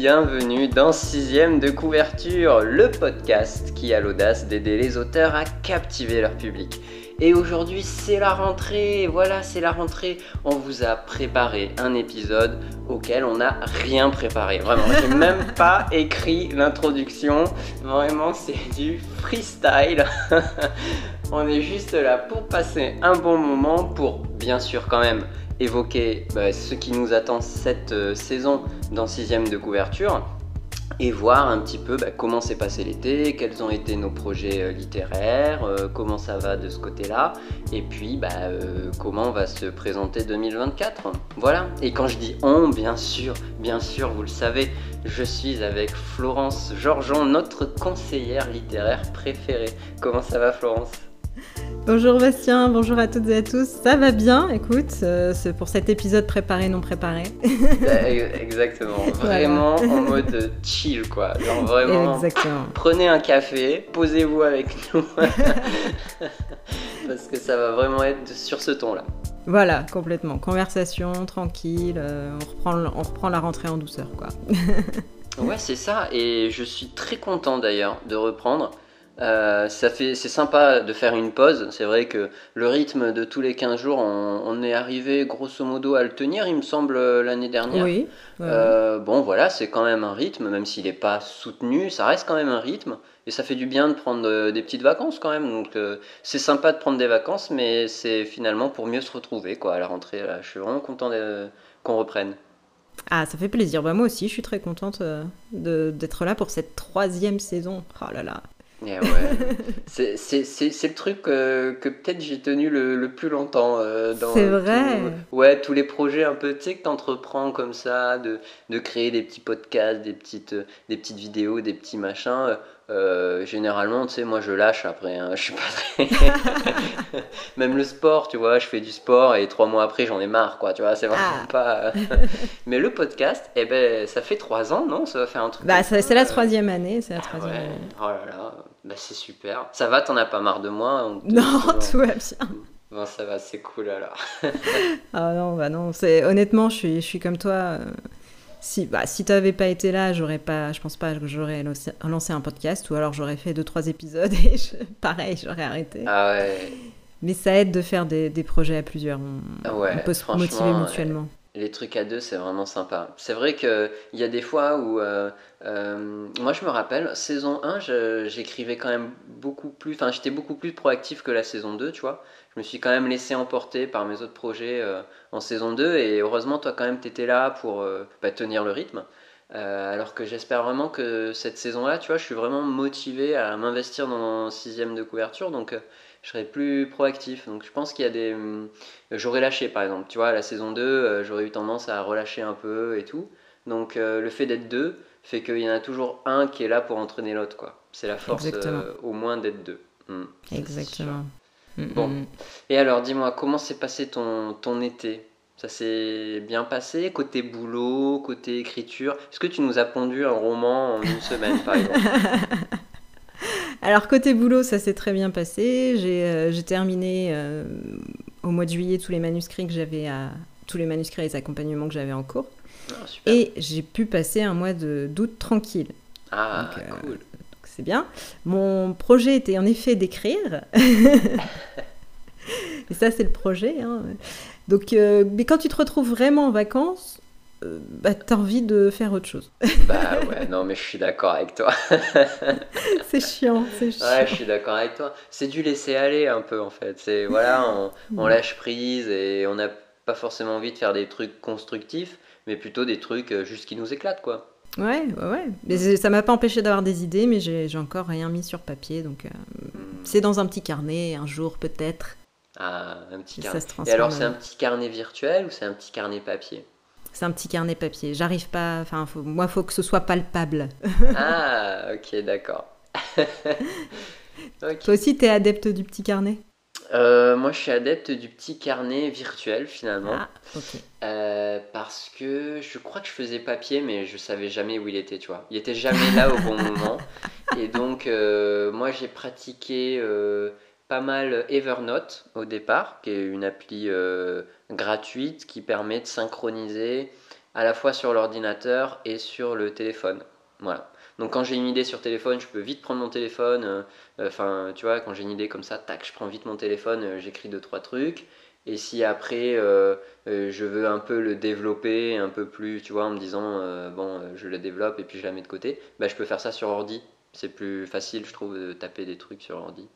bienvenue dans Sixième de couverture, le podcast qui a l'audace d'aider les auteurs à captiver leur public. Et aujourd'hui c'est la rentrée, voilà c'est la rentrée, on vous a préparé un épisode auquel on n'a rien préparé, vraiment, j'ai même pas écrit l'introduction, vraiment c'est du freestyle. on est juste là pour passer un bon moment, pour bien sûr quand même évoquer bah, ce qui nous attend cette euh, saison dans sixième de couverture et voir un petit peu bah, comment s'est passé l'été, quels ont été nos projets euh, littéraires, euh, comment ça va de ce côté-là, et puis bah, comment va se présenter 2024. Voilà. Et quand je dis on, bien sûr, bien sûr, vous le savez, je suis avec Florence Georgeon, notre conseillère littéraire préférée. Comment ça va, Florence? Bonjour Bastien, bonjour à toutes et à tous. Ça va bien, écoute, euh, c'est pour cet épisode préparé, non préparé. Exactement, vraiment en mode chill quoi. Genre vraiment, Exactement. prenez un café, posez-vous avec nous. Parce que ça va vraiment être sur ce ton là. Voilà, complètement. Conversation, tranquille, euh, on, reprend, on reprend la rentrée en douceur quoi. ouais, c'est ça, et je suis très content d'ailleurs de reprendre. Euh, ça fait, c'est sympa de faire une pause. C'est vrai que le rythme de tous les 15 jours, on, est arrivé grosso modo à le tenir, il me semble, l'année dernière. Oui. Euh, bon, voilà, c'est quand même un rythme, même s'il n'est pas soutenu, ça reste quand même un rythme. Et ça fait du bien de prendre euh, des petites vacances quand même. Donc c'est sympa de prendre des vacances, mais c'est finalement pour mieux se retrouver quoi, à la rentrée. Là. Je suis vraiment content qu'on reprenne. Ah, ça fait plaisir. Bah, moi aussi, je suis très contente d'être là pour cette troisième saison. Oh là là, Ouais. c'est le truc que peut-être j'ai tenu le, plus longtemps. Euh, c'est vrai. ouais, tous les projets un peu, tu sais, que tu entreprends comme ça, de, de, créer des petits podcasts, des petites, des petites vidéos, des petits machins. Euh, généralement, tu sais, moi je lâche après. Hein, je suis pas très. Même le sport, tu vois, je fais du sport et trois mois après j'en ai marre, quoi. Tu vois, c'est vraiment ah. pas. Mais le podcast, eh ben, ça fait trois ans, non? Ça va faire un truc. Bah, c'est la troisième année, c'est la ah troisième année. Oh là là, bah, c'est super. Ça va, t'en as pas marre de moi Non, tout va bien. Bon, ça va, c'est cool alors. ah non, bah non, c'est honnêtement, je suis, je suis comme toi. Euh, si, bah, si tu n'avais pas été là, j'aurais pas, je pense pas que j'aurais lancé un podcast ou alors j'aurais fait deux trois épisodes et pareil, j'aurais arrêté. Ah ouais. Mais ça aide de faire des, des projets à plusieurs. On, ah ouais, on peut se motiver mutuellement. Les trucs à deux, c'est vraiment sympa. C'est vrai qu'il y a des fois où. Euh, euh, moi, je me rappelle, saison 1, j'écrivais quand même beaucoup plus. Enfin, j'étais beaucoup plus proactif que la saison 2, tu vois je me suis quand même laissé emporter par mes autres projets euh, en saison 2 et heureusement toi quand même tu étais là pour euh, bah, tenir le rythme. Euh, alors que j'espère vraiment que cette saison-là, tu vois, je suis vraiment motivé à m'investir dans le sixième de couverture, donc je serai plus proactif. Donc je pense qu'il y a des... J'aurais lâché par exemple, tu vois, la saison 2, j'aurais eu tendance à relâcher un peu et tout. Donc le fait d'être deux fait qu'il y en a toujours un qui est là pour entraîner l'autre, quoi. C'est la force au moins d'être deux. Hmm, Exactement. Bon. Et alors, dis-moi, comment s'est passé ton, ton été? Ça s'est bien passé Côté boulot, côté écriture? Est-ce que tu nous as pondu un roman en une semaine, par exemple? Alors, côté boulot, ça s'est très bien passé. J'ai euh, terminé euh, au mois de juillet tous les manuscrits que j'avais à. Tous les manuscrits et les accompagnements que j'avais en cours. Ah, et j'ai pu passer un mois d'août tranquille. Ah, euh, cool c'est bien. Mon projet était en effet d'écrire. Et ça, c'est le projet. Hein. Donc, euh, mais quand tu te retrouves vraiment en vacances, euh, bah, t'as envie de faire autre chose. bah ouais, non, mais je suis d'accord avec toi. c'est chiant, c'est chiant. Ouais, je suis d'accord avec toi. C'est du laisser aller un peu en fait. C'est voilà, on, on lâche prise et on n'a pas forcément envie de faire des trucs constructifs, mais plutôt des trucs euh, juste qui nous éclatent quoi. Ouais, ouais, ouais. Mais ça m'a pas empêché d'avoir des idées, mais j'ai encore rien mis sur papier. Donc, euh, c'est dans un petit carnet, un jour peut-être. Ah, un petit carnet. Et alors, c'est un petit carnet virtuel ou c'est un petit carnet papier? C'est un petit carnet papier. J'arrive pas. Enfin, faut, moi, il faut que ce soit palpable. ah, ok, d'accord. Toi aussi, tu es adepte du petit carnet? Euh, moi, je suis adepte du petit carnet virtuel finalement. Ah, euh, parce que je crois que je faisais papier, mais je savais jamais où il était, tu vois. Il était jamais là au bon moment. Et donc, euh, moi, j'ai pratiqué pas mal Evernote au départ, qui est une appli gratuite qui permet de synchroniser à la fois sur l'ordinateur et sur le téléphone. Voilà. Donc quand j'ai une idée sur téléphone, je peux vite prendre mon téléphone. euh, Enfin, tu vois, quand j'ai une idée comme ça, tac, je prends vite mon téléphone, euh, j'écris deux trois trucs. Et si après euh, euh, je veux un peu le développer un peu plus, tu vois, en me disant euh, bon, euh, je le développe et puis je la mets de côté, bah je peux faire ça sur ordi. C'est plus facile, je trouve, de taper des trucs sur ordi.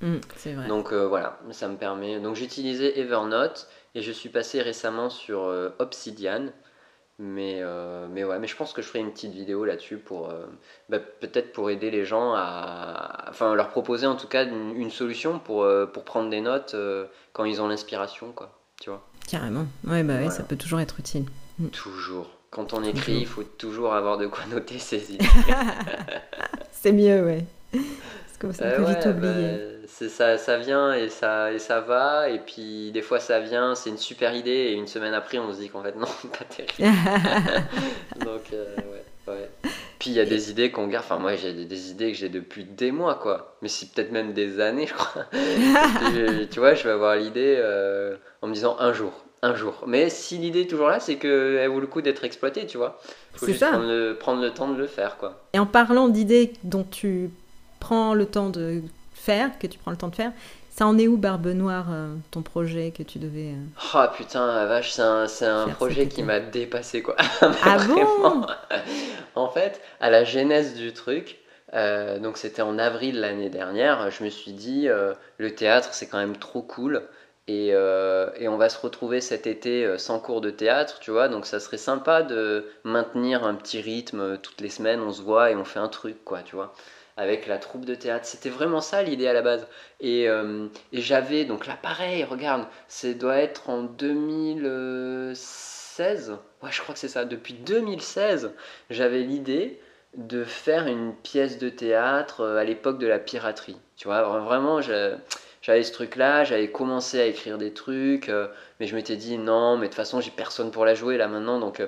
Mm, c'est vrai. Donc euh, voilà, ça me permet. Donc j'utilisais Evernote et je suis passé récemment sur euh, Obsidian. Mais, euh, mais ouais, mais je pense que je ferai une petite vidéo là-dessus pour euh, bah, peut-être pour aider les gens à. Enfin, leur proposer en tout cas une, une solution pour, euh, pour prendre des notes quand ils ont l'inspiration, quoi. Tu vois Carrément. Ouais, bah ouais, Voilà. ça peut toujours être utile. Toujours. Quand on écrit, Toujours. il faut toujours avoir de quoi noter ses idées. C'est mieux, ouais. C'est comme ça, peut ouais, vite oublier. bah, c'est ça, ça vient et ça, et ça va, et puis des fois ça vient, c'est une super idée, et une semaine après on se dit qu'en fait non, pas terrible. Donc euh, ouais, ouais. Puis il y a des idées qu'on garde, enfin moi j'ai des, des idées que j'ai depuis des mois quoi, mais c'est peut-être même des années je crois. Tu vois, je vais avoir l'idée euh, en me disant un jour, un jour. Mais si l'idée est toujours là, c'est qu'elle vaut le coup d'être exploitée, tu vois. Faut C'est juste ça. Prendre, le, prendre le temps de le faire quoi. Et en parlant d'idées dont tu prends le temps de faire, que tu prends le temps de faire, ça en est où Barbe Noire, euh, ton projet que tu devais... euh, Oh putain, la vache, c'est un, c'est un projet qui m'a dépassé quoi. Ah bon. En fait, à la genèse du truc, euh, donc c'était en avril l'année dernière, je me suis dit, le théâtre c'est quand même trop cool. Et, euh, et on va se retrouver cet été sans cours de théâtre, tu vois, donc ça serait sympa de maintenir un petit rythme toutes les semaines, on se voit et on fait un truc, quoi, tu vois, avec la troupe de théâtre. C'était vraiment ça l'idée à la base. Et, euh, j'avais, donc là pareil, regarde, ça doit être en 2016, ouais je crois que c'est ça, depuis 2016, j'avais l'idée de faire une pièce de théâtre euh, à l'époque de la piraterie. Tu vois, vraiment, j'avais ce truc-là, j'avais commencé à écrire des trucs, euh, mais je m'étais dit non, mais de toute façon, j'ai personne pour la jouer là maintenant, donc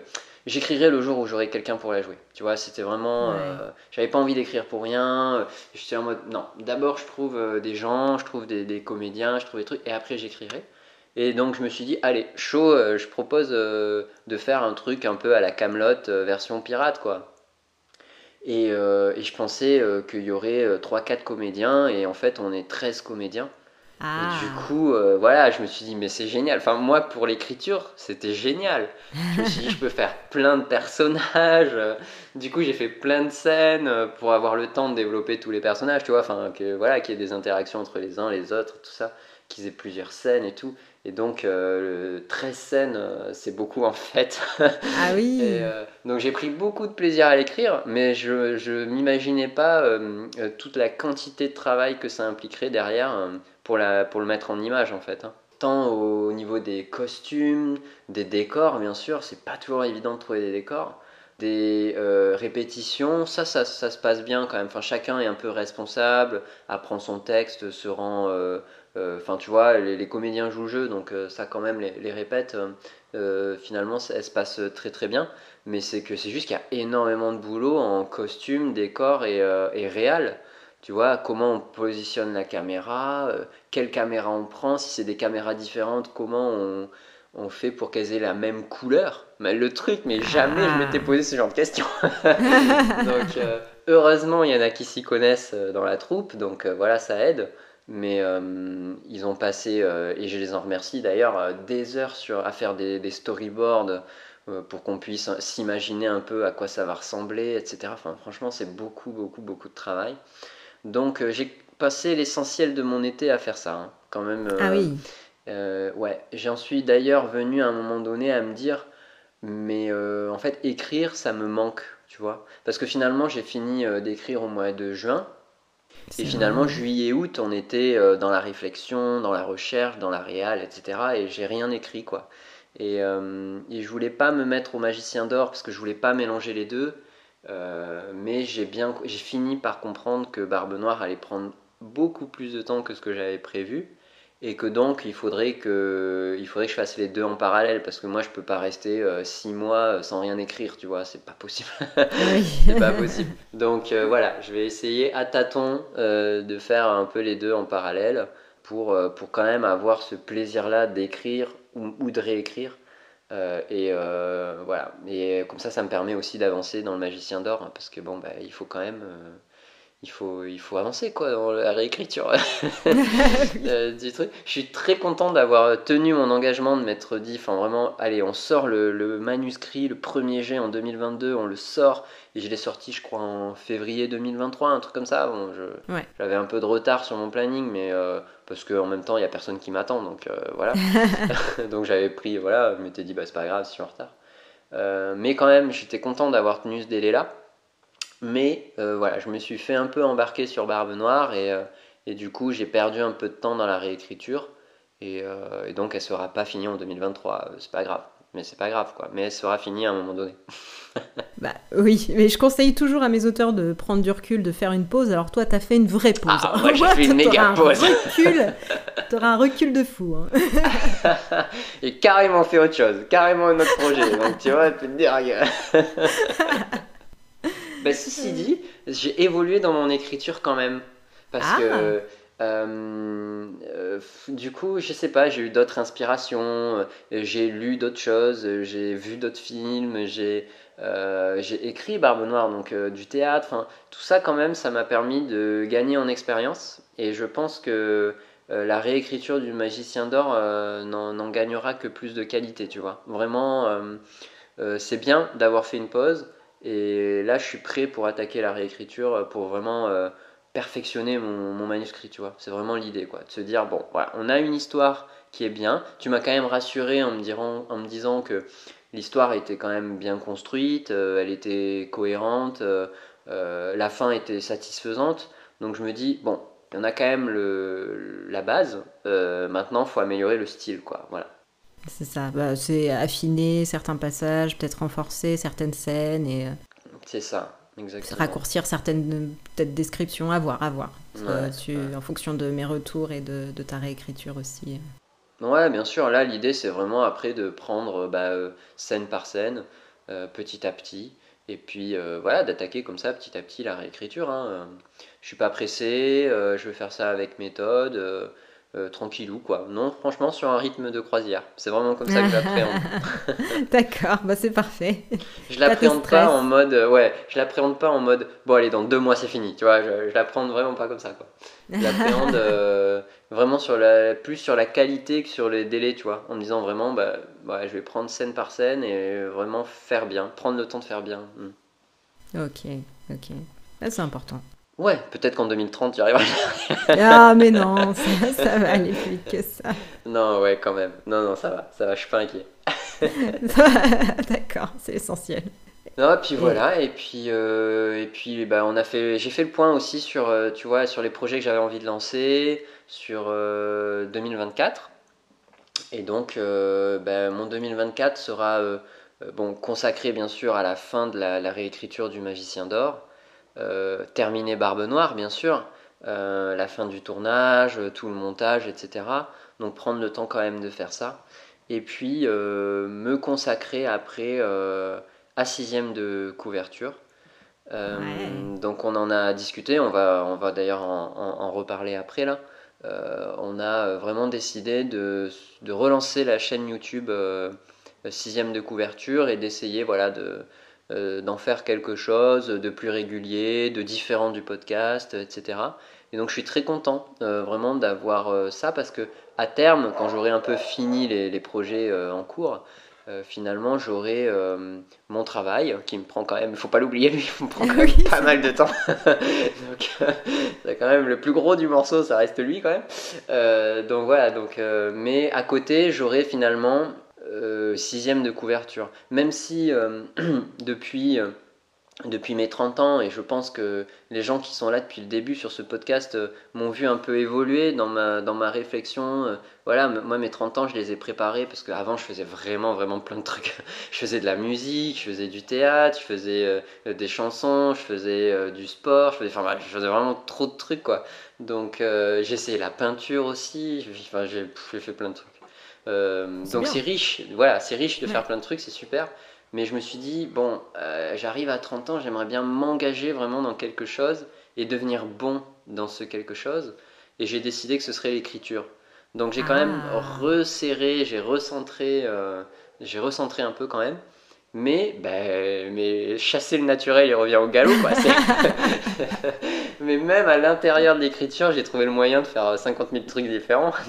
j'écrirai le jour où j'aurai quelqu'un pour la jouer. Tu vois, c'était vraiment. Ouais. euh, j'avais pas envie d'écrire pour rien. J'étais en mode non, d'abord je trouve euh, des gens, je trouve des, des comédiens, je trouve des trucs, et après j'écrirai. Et donc je me suis dit, allez, chaud, euh, je propose euh, de faire un truc un peu à la Camelot version pirate, quoi. Et, et je pensais qu'il y aurait 3-4 comédiens, et en fait on est 13 comédiens. Ah, Et du coup, euh, voilà, je me suis dit, mais c'est génial. Enfin, moi, pour l'écriture, c'était génial. Je me suis dit, je peux faire plein de personnages. Euh, Du coup, j'ai fait plein de scènes euh, pour avoir le temps de développer tous les personnages, tu vois. Enfin, que, voilà, qu'il y ait des interactions entre les uns, les autres, tout ça. Qu'ils aient plusieurs scènes et tout. Et donc, euh, le- 13 scènes, euh, c'est beaucoup en fait. ah oui. Et, euh, donc j'ai pris beaucoup de plaisir à l'écrire, mais je je m'imaginais pas toute la quantité de travail que ça impliquerait derrière pour, le mettre en image en fait. hein. Tant au niveau des costumes, des décors bien sûr, c'est pas toujours évident de trouver des décors. Des euh, répétitions, ça, ça, ça se passe bien quand même. Enfin, chacun est un peu responsable, apprend son texte, se rend. euh, euh, Enfin, tu vois, les, comédiens jouent le jeu, donc ça, quand même, les, euh, finalement, ça- se passent très très bien mais c'est que c'est juste qu'il y a énormément de boulot en costume, décor et, euh. Tu vois, comment on positionne la caméra, euh, quelle caméra on prend, si c'est des caméras différentes, comment on, on fait pour qu'elles aient la même couleur. Mais le truc, mais jamais je m'étais posé ce genre de questions. donc, euh, heureusement, il y en a qui s'y connaissent euh, dans la troupe, donc euh, voilà, ça aide. Mais euh, ils ont passé, et je les en remercie d'ailleurs, des heures sur, à faire des, des storyboards pour qu'on puisse s'imaginer un peu à quoi ça va ressembler, etc. Enfin, franchement, c'est beaucoup, beaucoup, beaucoup de travail. Donc, euh, j'ai passé l'essentiel de mon été à faire ça, hein, quand même. euh, Ah oui. euh, ouais, j'en suis d'ailleurs venu à un moment donné à me dire, mais euh, en fait, écrire, ça me manque, tu vois. Parce que finalement, j'ai fini euh, d'écrire au mois de juin, et finalement, vrai. juillet et août, on était euh, dans la réflexion, dans la recherche, dans la réal, etc. Et j'ai rien écrit, quoi. Et, euh, et je voulais pas me mettre au magicien d'or parce que je voulais pas mélanger les deux. Euh, mais j'ai bien, j'ai fini par comprendre que Barbe Noire allait prendre beaucoup plus de temps que ce que j'avais prévu. Et que donc, il faudrait que, il faudrait que je fasse les deux en parallèle parce que moi, je peux pas rester euh, six mois sans rien écrire, tu vois, c'est pas possible. C'est pas possible. Donc euh, voilà, je vais essayer à tâtons euh, de faire un peu les deux en parallèle pour, euh, pour quand même avoir ce plaisir-là d'écrire ou, ou de réécrire et voilà. Et comme ça, ça me permet aussi d'avancer dans le Magicien d'Or, hein, parce que bon, bah, il faut quand même il faut, il faut avancer quoi dans la réécriture euh, du truc. Je suis très content d'avoir tenu mon engagement de m'être dit, enfin vraiment, allez, on sort le, manuscrit, le premier jet en 2022, on le sort, et je l'ai sorti je crois en février 2023, un truc comme ça. Bon, j'avais un peu de retard sur mon planning, mais euh, parce qu'en même temps, il n'y a personne qui m'attend, donc euh, voilà. donc j'avais pris, voilà, je m'étais dit, bah c'est pas grave si je suis en retard. mais quand même, j'étais content d'avoir tenu ce délai-là. Mais euh, voilà, je me suis fait un peu embarquer sur Barbe Noire et, euh, et du coup j'ai perdu un peu de temps dans la réécriture. Et, euh, et donc elle sera pas finie en 2023, c'est pas grave. Mais c'est pas grave quoi, mais elle sera finie à un moment donné. bah oui, mais je conseille toujours à mes auteurs de prendre du recul, de faire une pause. Alors toi, t'as fait une vraie pause. Ah, moi j'ai fait une méga pause. T'auras un recul de fou. Hein. Et carrément fait autre chose, carrément un autre projet. Donc tu vois, tu peux te dire. Bah, ceci dit, j'ai évolué dans mon écriture quand même. Parce ah. que. Euh, euh, du coup, je sais pas, j'ai eu d'autres inspirations, euh, j'ai lu d'autres choses, j'ai vu d'autres films, j'ai écrit Barbe Noire, donc du théâtre. Tout ça, quand même, ça m'a permis de gagner en expérience. Et je pense que la réécriture du Magicien d'Or n'en gagnera que plus de qualité, tu vois. Vraiment, c'est bien d'avoir fait une pause. Et là, je suis prêt pour attaquer la réécriture, pour vraiment perfectionner mon, manuscrit, tu vois. C'est vraiment l'idée, quoi. De se dire, bon, voilà, on a une histoire qui est bien. Tu m'as quand même rassuré en me, en me disant que l'histoire était quand même bien construite, euh, elle était cohérente, la fin était satisfaisante. Donc je me dis, bon, on a quand même le, la base, maintenant, il faut améliorer le style, quoi. Voilà. C'est ça, bah, c'est affiner certains passages, peut-être renforcer certaines scènes et. Euh, c'est ça, exactement. Raccourcir certaines peut-être descriptions, à voir, à voir. En fonction de mes retours et de, ta réécriture aussi. Ouais, bien sûr. Là, l'idée, c'est vraiment après de prendre bah, euh, scène par scène, euh, petit à petit, et puis voilà, d'attaquer comme ça petit à petit la réécriture. Hein. Je suis pas pressé, je vais faire ça avec méthode. Euh, tranquillou quoi. Non, franchement sur un rythme de croisière. C'est vraiment comme ça que j'appréhende. D'accord, bah c'est parfait. Je l'appréhende pas, en mode euh, ouais, je l'appréhende pas en mode bon allez dans deux mois c'est fini, tu vois. Je, je l'appréhende vraiment pas comme ça quoi. Je l'appréhende euh, vraiment sur la plus sur la qualité que sur les délais, tu vois. En me disant vraiment bah je vais prendre scène par scène et vraiment faire bien, prendre le temps de faire bien. Hmm. Ok, ok. c'est important. Ouais, peut-être qu'en 2030, tu arriveras. ah, mais non, ça, va aller plus vite que ça. Non, ouais, quand même. Non, non, ça va, ça va, je suis pas inquiet. D'accord, c'est essentiel. Non, et puis voilà, et puis, euh, et puis bah, on a fait, j'ai fait le point aussi sur, euh, tu vois, sur les projets que j'avais envie de lancer, sur 2024. Euh, et donc, bah, mon 2024 sera bon, consacré bien sûr à la fin de la réécriture du Magicien d'Or. Euh, terminer Barbe Noire, bien sûr, euh, la fin du tournage, tout le montage, etc. Donc prendre le temps quand même de faire ça. Et puis euh, me consacrer après à sixième de couverture. Donc on en a discuté, on va, on va d'ailleurs en, reparler après là. on a vraiment décidé de, de, relancer la chaîne YouTube sixième de couverture et d'essayer voilà de euh, d'en faire quelque chose de plus régulier, de différent du podcast, etc. Et donc je suis très content euh, vraiment d'avoir euh, ça parce que à terme, quand j'aurai un peu fini les, projets en cours, finalement j'aurai mon travail qui me prend quand même, il faut pas l'oublier, lui, il me prend quand même pas mal de temps. donc c'est quand même le plus gros du morceau, ça reste lui quand même. donc voilà, donc, mais à côté j'aurai finalement euh, sixième de couverture. Même si euh, depuis, euh, depuis mes 30 ans, et je pense que les gens qui sont là depuis le début sur ce podcast m'ont vu un peu évoluer dans ma, dans ma réflexion. voilà, moi mes 30 ans, je les ai préparés parce qu'avant je faisais vraiment, vraiment plein de trucs. je faisais de la musique, je faisais du théâtre, je faisais des chansons, je faisais du sport, je faisais, vraiment trop de trucs quoi. Donc j'ai essayé la peinture aussi, j'ai fait plein de trucs. Euh, donc c'est riche, voilà, c'est riche de faire plein de trucs, c'est super. Mais je me suis dit, bon, euh, j'arrive à 30 ans, j'aimerais bien m'engager vraiment dans quelque chose et devenir bon dans ce quelque chose. Et j'ai décidé que ce serait l'écriture. Donc j'ai quand même ah. resserré, j'ai recentré euh, j'ai recentré un peu quand même. Mais, ben, mais chasser le naturel, il revient au galop. Quoi. mais même à l'intérieur de l'écriture, j'ai trouvé le moyen de faire 50 000 trucs différents.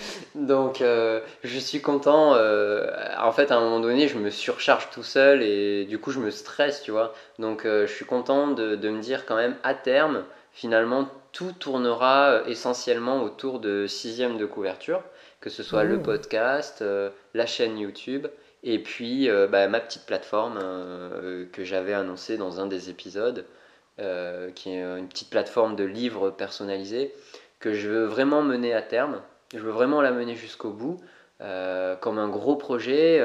Donc, euh, je suis content. Euh, en fait, à un moment donné, je me surcharge tout seul et du coup, je me stresse, tu vois. Donc, euh, je suis content de, de, me dire quand même, à terme, finalement, tout tournera essentiellement autour de sixième de couverture, que ce soit le oh. podcast, la chaîne YouTube et puis euh, bah, ma petite plateforme euh, que j'avais annoncée dans un des épisodes, euh, qui est une petite plateforme de livres personnalisés que je veux vraiment mener à terme. Je veux vraiment la mener jusqu'au bout. comme un gros projet,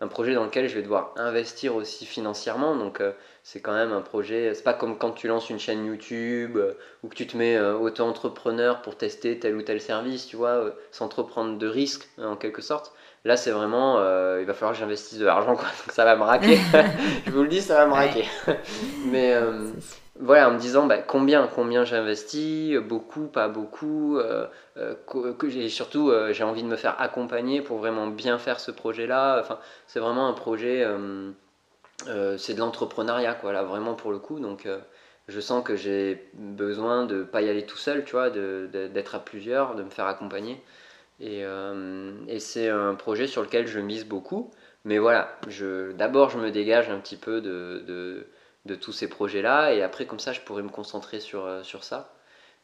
un projet dans lequel je vais devoir investir aussi financièrement. Donc c'est quand même un projet, c'est pas comme quand tu lances une chaîne YouTube ou que tu te mets auto-entrepreneur pour tester tel ou tel service, tu vois, sans trop prendre de risques en quelque sorte. Là, c'est vraiment, euh, il va falloir que j'investisse de l'argent, quoi. Donc ça va me raquer. je vous le dis, ça va me raquer. Mais euh, voilà, en me disant bah, combien, combien j'investis, beaucoup, pas beaucoup. Euh, que, surtout, j'ai envie de me faire accompagner pour vraiment bien faire ce projet-là. Enfin, c'est vraiment un projet, c'est de l'entrepreneuriat, quoi, là, vraiment pour le coup. Donc je sens que j'ai besoin de pas y aller tout seul, tu vois, d'être à plusieurs, de me faire accompagner. Euh, et, c'est un projet sur lequel je mise beaucoup. Mais voilà, d'abord je me dégage un petit peu de, de, tous ces projets-là. Et après, comme ça, je pourrais me concentrer sur, euh, sur ça.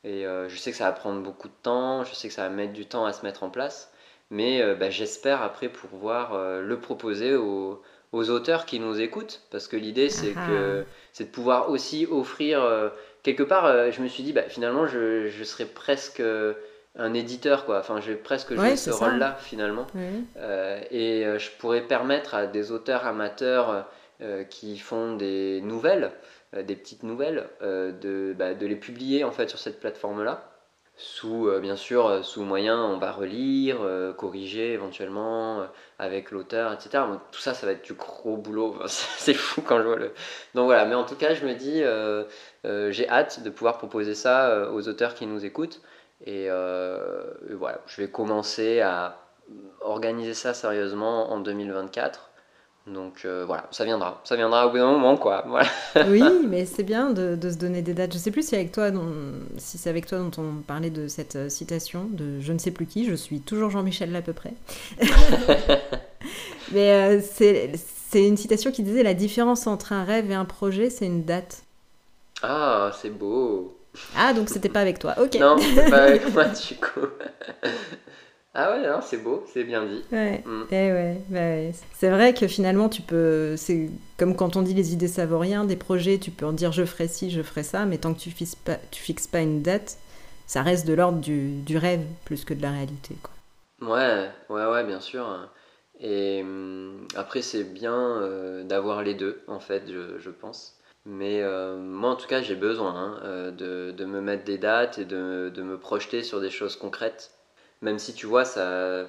Et euh, je sais que ça va prendre beaucoup de temps. Je sais que ça va mettre du temps à se mettre en place. Mais bah, j'espère après pouvoir le proposer aux, aux, auteurs qui nous écoutent. Parce que l'idée, c'est ah. que c'est de pouvoir aussi offrir. quelque part, je me suis dit, bah, finalement, je, je serais presque un éditeur quoi. Enfin je vais presque jouer ce rôle là finalement. Euh, et euh, je pourrais permettre à des auteurs amateurs euh, qui font des nouvelles des petites nouvelles de, bah, de, les publier en fait sur cette plateforme là sous bien sûr sous moyen on va relire corriger éventuellement avec l'auteur etc tout ça ça va être du gros boulot. C'est fou quand je vois le donc voilà. Mais en tout cas je me dis j'ai hâte de pouvoir proposer ça aux auteurs qui nous écoutent euh, et, voilà, je vais commencer à organiser ça sérieusement en 2024. Donc euh, voilà, ça viendra. Ça viendra au bout d'un moment, quoi. oui, mais c'est bien de, de, se donner des dates. Je sais plus si, avec toi, si c'est avec toi dont on parlait de cette euh, citation de je ne sais plus qui. Je suis toujours Jean-Michel là à peu près. mais c'est une citation qui disait la différence entre un rêve et un projet, c'est une date. Ah, c'est beau. Ah, donc c'était pas avec toi, ok. Non, c'était pas avec moi du coup. ah ouais, non, c'est beau, c'est bien dit. Ouais, mm. eh ouais, bah ouais. C'est vrai que finalement, tu peux. C'est comme quand on dit les idées rien, des projets, tu peux en dire je ferai ci, je ferai ça, mais tant que tu fixes pas, tu fixes pas une date, ça reste de l'ordre du, du, rêve plus que de la réalité. Quoi. Ouais, ouais, ouais, bien sûr. Et hum, après, c'est bien euh, d'avoir les deux, en fait, je, je pense. Mais euh, moi, en tout cas, j'ai besoin hein, euh, de, de, me mettre des dates et de, de, me projeter sur des choses concrètes. Même si tu vois, ça, euh,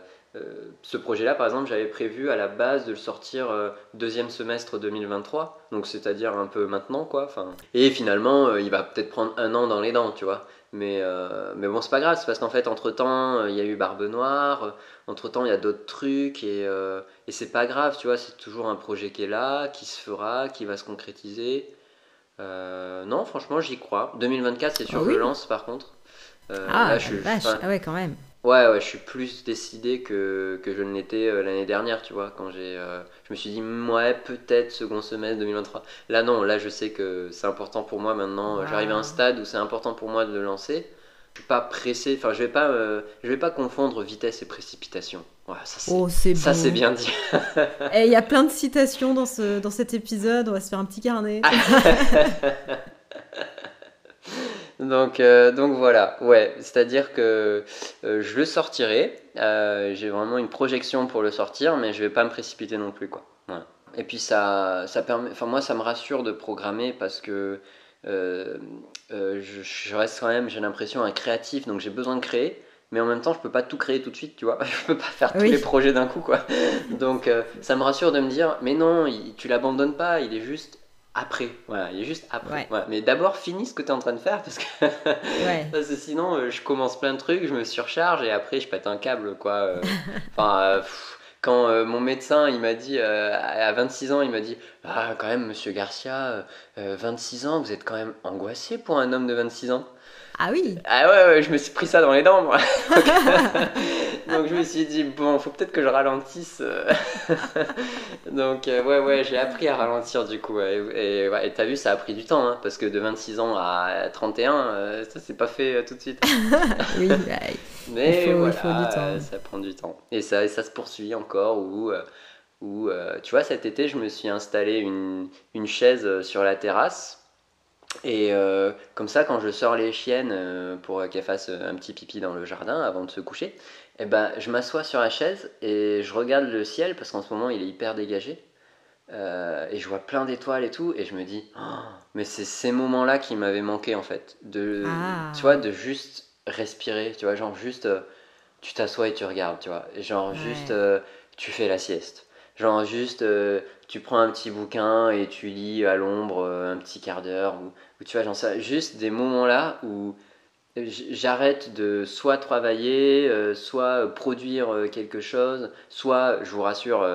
ce projet-là, par exemple, j'avais prévu à la base de le sortir deuxième semestre 2023, donc c'est-à-dire un peu maintenant, quoi. Enfin, et finalement, il va peut-être prendre un an dans les dents, tu vois. Mais, mais bon, c'est pas grave, c'est parce qu'en fait, entre-temps, il y a eu Barbe Noire, entre-temps, il y a d'autres trucs, et, et c'est pas grave, tu vois, c'est toujours un projet qui est là, qui se fera, qui va se concrétiser. Euh, non, franchement, j'y crois. 2024, c'est sûr ah que je lance par contre. Euh, ah, je, ah ouais, quand même. Ouais, ouais, je suis plus décidé que, que je ne l'étais euh, l'année dernière, tu vois, quand j'ai... je me suis dit, ouais, peut-être second semestre 2023. Là, non, là, je sais que c'est important pour moi maintenant. J'arrive à un stade où c'est important pour moi de le lancer je suis pas pressé. Enfin, je vais pas, je vais pas confondre vitesse et précipitation. Ça c'est, oh, ça c'est bien dit. Et il y a plein de citations dans ce, dans cet épisode. On va se faire un petit carnet. donc, euh, donc voilà. Ouais, c'est-à-dire que euh, je le sortirai. j'ai vraiment une projection pour le sortir, mais je vais pas me précipiter non plus, quoi. Et puis ça, ça permet. Enfin, moi, ça me rassure de programmer parce que euh, euh, je, reste quand même, j'ai l'impression, un créatif, donc j'ai besoin de créer mais en même temps je peux pas tout créer tout de suite tu vois. Je peux pas faire tous les projets d'un coup quoi. Donc euh, ça me rassure de me dire mais non tu l'abandonnes pas il est juste après. Voilà il est juste après. Mais d'abord finis ce que tu es en train de faire parce que, parce que sinon je commence plein de trucs je me surcharge et après je pète un câble quoi enfin quand euh, mon médecin, il m'a dit, euh, à 26 ans, il m'a dit Ah, quand même, monsieur Garcia, 26 ans, vous êtes quand même angoissé pour un homme de 26 ans. Ah oui Ah ouais, ouais, je me suis pris ça dans les dents, moi. Donc je me suis dit, bon, faut peut-être que je ralentisse. Donc ouais, ouais, j'ai appris à ralentir du coup. Et, t'as vu, ça a pris du temps, hein, parce que de 26 ans à 31, ça c'est pas fait tout de suite. oui, mais il faut, voilà, il faut du temps. ça prend du temps. Et ça, ça se poursuit encore, où, où tu vois, cet été, je me suis installé une, une chaise sur la terrasse et euh, comme ça, quand je sors les chiennes euh, pour qu'elles fassent un petit pipi dans le jardin avant de se coucher, eh ben, je m'assois sur la chaise et je regarde le ciel parce qu'en ce moment il est hyper dégagé. Euh, et je vois plein d'étoiles et tout, et je me dis, oh, mais c'est ces moments-là qui m'avaient manqué en fait. De, ah. Tu vois, de juste respirer, tu vois, genre juste tu t'assois et tu regardes, tu vois. Genre juste tu fais la sieste. Genre juste, tu prends un petit bouquin et tu lis à l'ombre euh, un petit quart d'heure, ou, tu vois, j'en sais, juste des moments là où j'arrête de soit travailler, euh, soit produire quelque chose, soit, je vous rassure,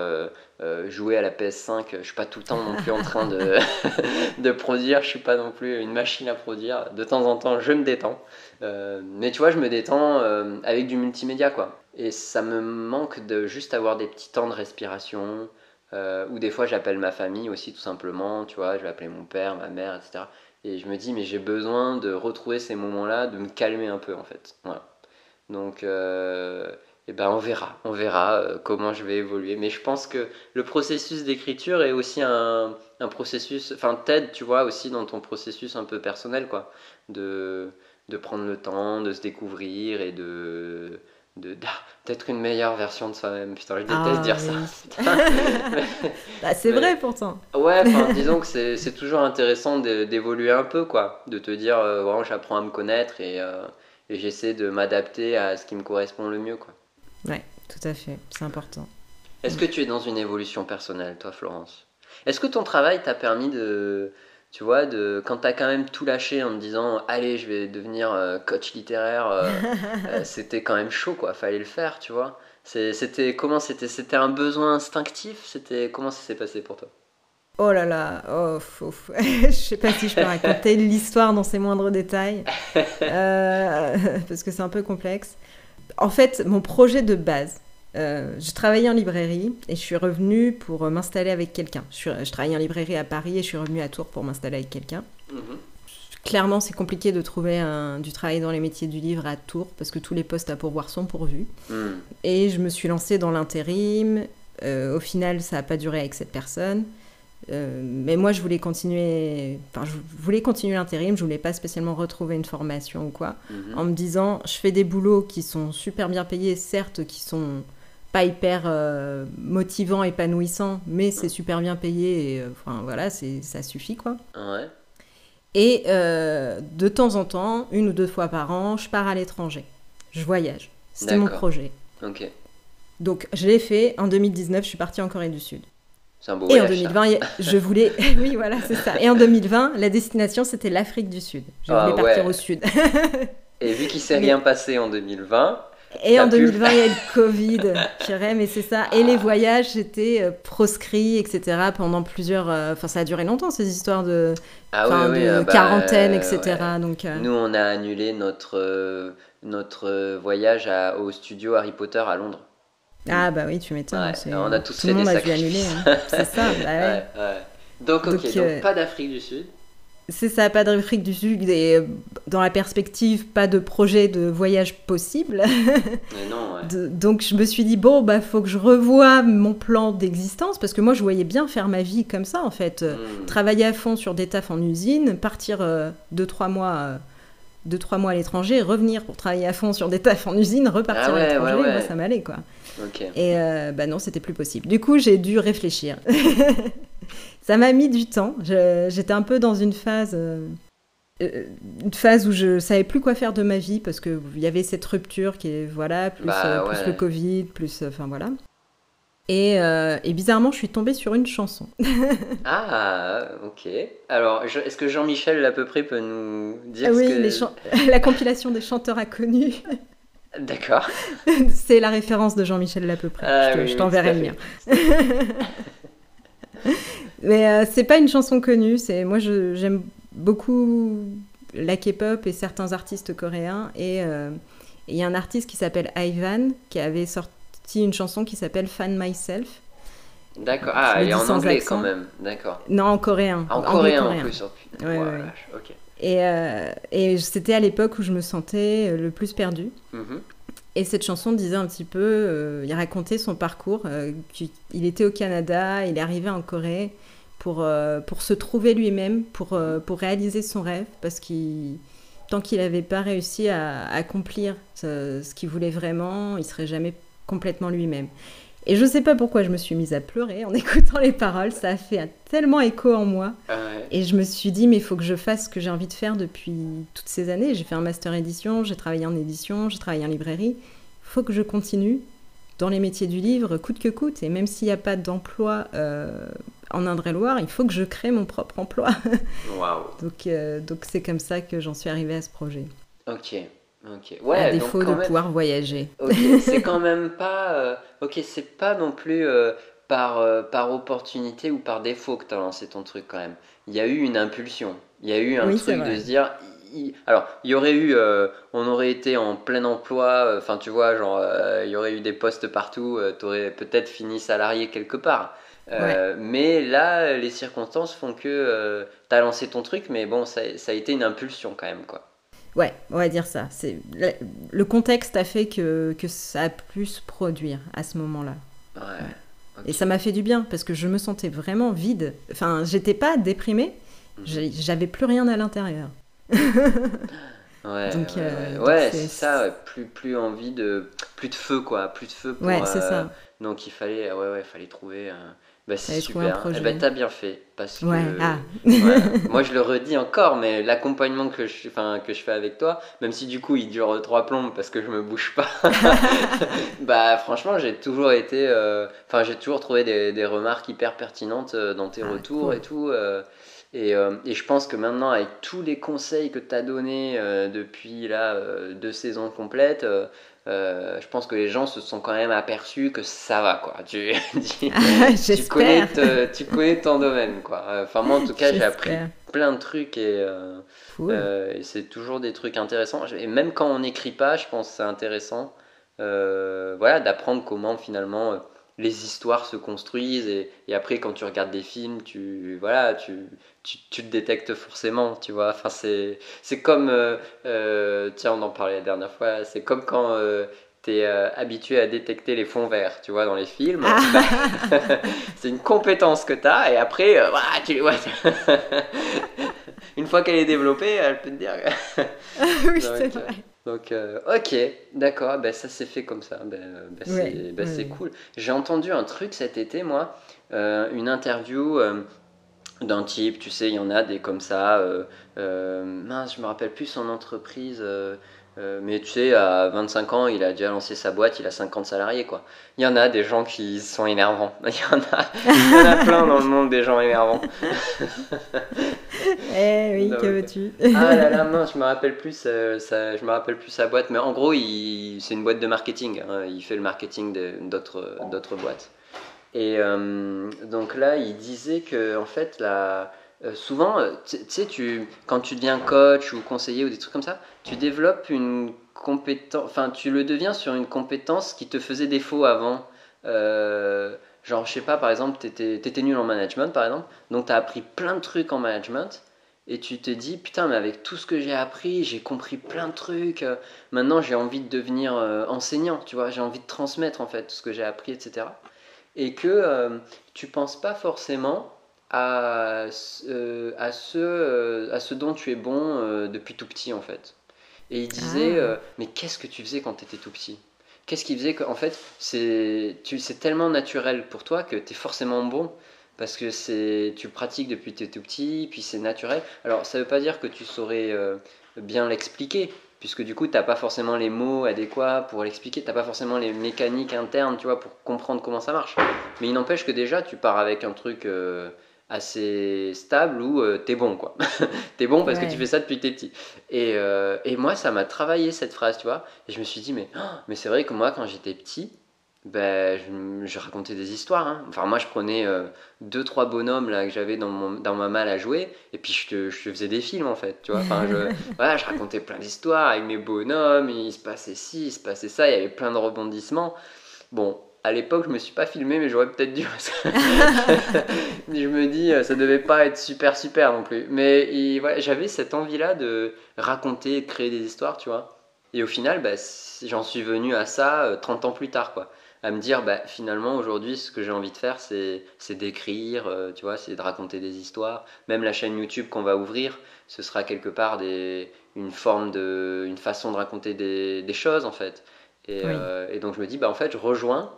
jouer à la PS5. Je suis pas tout le temps non plus en train de, de produire, je suis pas non plus une machine à produire. De temps en temps, je me détends. mais tu vois, je me détends avec du multimédia, quoi. Et ça me manque de juste avoir des petits temps de respiration. Euh, ou des fois, j'appelle ma famille aussi, tout simplement. Tu vois, je vais appeler mon père, ma mère, etc. Et je me dis, mais j'ai besoin de retrouver ces moments-là, de me calmer un peu, en fait. Voilà. Donc, et euh, eh ben on verra. On verra euh, comment je vais évoluer. Mais je pense que le processus d'écriture est aussi un, un processus. Enfin, t'aide, tu vois, aussi dans ton processus un peu personnel, quoi. De, de prendre le temps, de se découvrir et de d'être une meilleure version de soi-même. Putain, je déteste ah, dire ça. bah, c'est vrai pourtant. Ouais, disons que c'est toujours intéressant d'évoluer un peu, quoi. De te dire, euh, j'apprends à me connaître et, euh, et j'essaie de m'adapter à ce qui me correspond le mieux, quoi. Ouais, tout à fait, c'est important. Est-ce que tu es dans une évolution personnelle, toi, Florence? Est-ce que ton travail t'a permis de tu vois, de, quand tu as quand même tout lâché en te disant allez, je vais devenir euh, coach littéraire, euh, euh, c'était quand même chaud, quoi. Fallait le faire, tu vois. C'était comment C'était c'était un besoin instinctif? C'était comment ça s'est passé pour toi? Oh là là, oh, je sais pas si je peux raconter l'histoire dans ses moindres détails parce que c'est un peu complexe. En fait, mon projet de base, euh, je travaillais en librairie et je suis revenue pour m'installer avec quelqu'un. Je, je, travaillais en librairie à Paris et je suis revenue à Tours pour m'installer avec quelqu'un. Mhm. Clairement, c'est compliqué de trouver un, du travail dans les métiers du livre à Tours parce que tous les postes à pourvoir sont pourvus. Mhm. Et je me suis lancée dans l'intérim. Euh, au final, ça n'a pas duré avec cette personne. Euh, mais moi, je voulais continuer. Enfin, je voulais continuer l'intérim. Je voulais pas spécialement retrouver une formation ou quoi. Mhm. En me disant, je fais des boulots qui sont super bien payés, certes, qui sont pas hyper euh, motivant, épanouissant, mais c'est super bien payé et euh, enfin voilà, c'est ça suffit quoi. Ouais. Et euh, de temps en temps, une ou deux fois par an, je pars à l'étranger. Je voyage. C'était mon projet. Ok. Donc je l'ai fait. En 2019, je suis partie en Corée du Sud. C'est un beau et en 2020, je voulais. oui, voilà, c'est ça. Et en 2020, la destination, c'était l'Afrique du Sud. Je voulais ah partir au Sud. et vu qu'il s'est rien passé en 2020, et en 2020, il y a eu le Covid, purée, mais c'est ça. Et les voyages, j'étais euh, proscrit, etc. pendant plusieurs. Euh, enfin, ça a duré longtemps, ces histoires de, ah, de ah bah, quarantaine, etc. Donc, euh, Nous, on a annulé notre, notre voyage à, au studio Harry Potter à Londres. Ah, bah oui, tu m'étonnes. on a tous Tout fait le monde des a dû annuler. Hein. c'est ça, bah Donc, ok, donc, pas d'Afrique du Sud. C'est ça, pas d'Afrique du Sud et euh, dans la perspective, pas de projet de voyage possible. donc je me suis dit, bon, bah faut que je revoie mon plan d'existence parce que moi je voyais bien faire ma vie comme ça en fait. Hmm. Travailler à fond sur des tafs en usine, partir 2-3 euh, mois. Euh, deux, trois mois à l'étranger, revenir pour travailler à fond sur des tafs en usine, repartir ah à l'étranger, moi ça m'allait quoi. Et bah non, c'était plus possible. Du coup, j'ai dû réfléchir. Ça m'a mis du temps. J'étais un peu dans une phase, euh, euh, une phase où je savais plus quoi faire de ma vie parce que il y avait cette rupture qui est voilà plus, bah, euh, plus le Covid, plus enfin voilà. Et, et, bizarrement, je suis tombée sur une chanson. ah, ok. Alors, est-ce que Jean-Michel, à peu près, peut nous dire ah ce que... la compilation des chanteurs inconnus. D'accord. c'est la référence de Jean-Michel Lapeupré. Ah je t'enverrai le mien. Mais euh, c'est pas une chanson connue. C'est moi, j'aime beaucoup la K-pop et certains artistes coréens. Et euh, il y a un artiste qui s'appelle Ivan qui avait sorti une chanson qui s'appelle Fan Myself. D'accord. Ah, elle est en anglais quand même. D'accord. Non, en coréen. En, coréen, en plus. Ouais, ouais, Et, euh, et c'était à l'époque où je me sentais le plus perdue. Mm-hmm. Et cette chanson disait un petit peu, euh, il racontait son parcours. Euh, il était au Canada, il est arrivé en Corée pour, euh, pour se trouver lui-même, pour, pour réaliser son rêve, parce qu'il tant qu'il n'avait pas réussi à, accomplir ce, ce qu'il voulait vraiment, il serait jamais complètement lui-même. Et je ne sais pas pourquoi je me suis mise à pleurer en écoutant les paroles, ça a fait tellement écho en moi. Ah et je me suis dit, mais il faut que je fasse ce que j'ai envie de faire depuis toutes ces années. J'ai fait un master édition, j'ai travaillé en édition, j'ai travaillé en librairie. Il faut que je continue dans les métiers du livre, coûte que coûte. Et même s'il n'y a pas d'emploi euh, en Indre-et-Loire, il faut que je crée mon propre emploi. donc euh, donc c'est comme ça que j'en suis arrivée à ce projet. Ok. Ok. Ouais, à défaut de pouvoir voyager. c'est quand même pas. Euh, ok, c'est pas non plus euh, par, euh, par opportunité ou par défaut que tu as lancé ton truc quand même. Il y a eu une impulsion. Il y a eu un truc de se dire. alors, il y aurait eu. on aurait été en plein emploi. Enfin, tu vois, genre, il y aurait eu des postes partout. tu aurais peut-être fini salarié quelque part. Mais là, les circonstances font que tu as lancé ton truc, mais bon, ça, ça a été une impulsion quand même, quoi. Ouais, on va dire ça. C'est le contexte a fait que, que ça a pu se produire à ce moment-là. Ouais. Et ça m'a fait du bien parce que je me sentais vraiment vide. Enfin, j'étais pas déprimée, mhm. j'avais plus rien à l'intérieur. ouais, donc, ouais, euh, c'est ça. Plus, plus envie de, plus de feu quoi, plus de feu. Pour, ouais, c'est ça. Euh, donc il fallait, ouais, ouais, fallait trouver. Bah, c'est super. Eh ben, t'as bien fait. Parce que, ah. moi, je le redis encore, mais l'accompagnement que je, enfin, que je fais avec toi, même si du coup il dure trois plombes parce que je me bouge pas, bah franchement, j'ai toujours été. Euh, enfin, j'ai toujours trouvé des, des, remarques hyper pertinentes euh, dans tes ah, retours et tout. Euh, et, et, je pense que maintenant, avec tous les conseils que tu as donnés depuis là, deux saisons complètes, euh, je pense que les gens se sont quand même aperçus que ça va quoi. Tu, tu, connais, tu connais ton domaine quoi. Enfin moi en tout cas j'ai appris plein de trucs et, euh, euh, et c'est toujours des trucs intéressants. Et même quand on n'écrit pas, je pense que c'est intéressant voilà, d'apprendre comment finalement les histoires se construisent et, et, après quand tu regardes des films tu voilà tu, tu, tu te détectes forcément tu vois. Enfin c'est c'est comme euh, euh, tiens on en parlait la dernière fois c'est comme quand euh, tu es habitué à détecter les fonds verts tu vois dans les films. Ah. bah, c'est une compétence que tu as et après voilà, tu ouais, une fois qu'elle est développée elle peut te dire. Oui c'est vrai donc, euh, ok, d'accord, ben, ça s'est fait comme ça. Ben, ben, ben c'est cool. J'ai entendu un truc cet été, moi, euh, une interview euh, d'un type, tu sais, il y en a des comme ça. mince, je me rappelle plus son entreprise. Euh, mais tu sais, à 25 ans, il a déjà lancé sa boîte, il a 50 salariés, quoi. Il y en a des gens qui sont énervants. Il y en a, il y en a plein dans le monde des gens énervants. eh oui, que veux-tu? Ah là là, non, je me rappelle plus, euh, ça, je me rappelle plus sa boîte, mais en gros, c'est une boîte de marketing. Hein. il fait le marketing d'autres, d'autres boîtes. Et euh, donc là, il disait que en fait, la euh, souvent, euh, tu sais, tu, quand tu deviens coach ou conseiller ou des trucs comme ça, tu développes une compétence, enfin, tu le deviens sur une compétence qui te faisait défaut avant. Euh, genre, je sais pas, par exemple, tu étais, nul en management, par exemple, donc tu as appris plein de trucs en management. Et tu te dis, putain, mais avec tout ce que j'ai appris, j'ai compris plein de trucs. Maintenant, j'ai envie de devenir enseignant, tu vois. J'ai envie de transmettre, en fait, tout ce que j'ai appris, etc. Et que tu penses pas forcément à, euh, à, ce, euh, à ce dont tu es bon euh, depuis tout petit en fait. Et il disait, ah. mais qu'est-ce que tu faisais quand tu étais tout petit? Qu'est-ce qui faisait qu'en fait, c'est tellement naturel pour toi que tu es forcément bon parce que c'est tu pratiques depuis que tu es tout petit, puis c'est naturel. Alors ça veut pas dire que tu saurais bien l'expliquer, puisque du coup tu n'as pas forcément les mots adéquats pour l'expliquer, tu n'as pas forcément les mécaniques internes, tu vois, pour comprendre comment ça marche. Mais il n'empêche que déjà tu pars avec un truc assez stable où euh, t'es bon, quoi. t'es bon parce que tu fais ça depuis que t'es petit. Et, euh, et moi, ça m'a travaillé cette phrase, tu vois. Et je me suis dit, mais, oh, mais c'est vrai que moi, quand j'étais petit, ben, je, je racontais des histoires. hein. Enfin, moi, je prenais euh, deux, trois bonhommes là, que j'avais dans, mon- dans ma malle à jouer, et puis je te, je te faisais des films, en fait. Tu vois enfin, je, voilà, je racontais plein d'histoires avec mes bonhommes, il se passait ci, il se passait ça, il y avait plein de rebondissements. Bon, à l'époque, je me suis pas filmé, mais j'aurais peut-être dû. je me dis, euh, ça devait pas être super, super non plus. Mais il- voilà, j'avais cette envie-là de raconter, de créer des histoires, tu vois. Et au final, bah, j'en suis venu à ça euh, 30 ans plus tard, quoi. À me dire, bah, finalement, aujourd'hui, ce que j'ai envie de faire, c'est c'est d'écrire, euh, tu vois, c'est de raconter des histoires. Même la chaîne YouTube qu'on va ouvrir, ce sera quelque part des, une forme de. une façon de raconter des, des choses, en fait. Et, Oui. euh, et donc, je me dis, bah, en fait, je rejoins.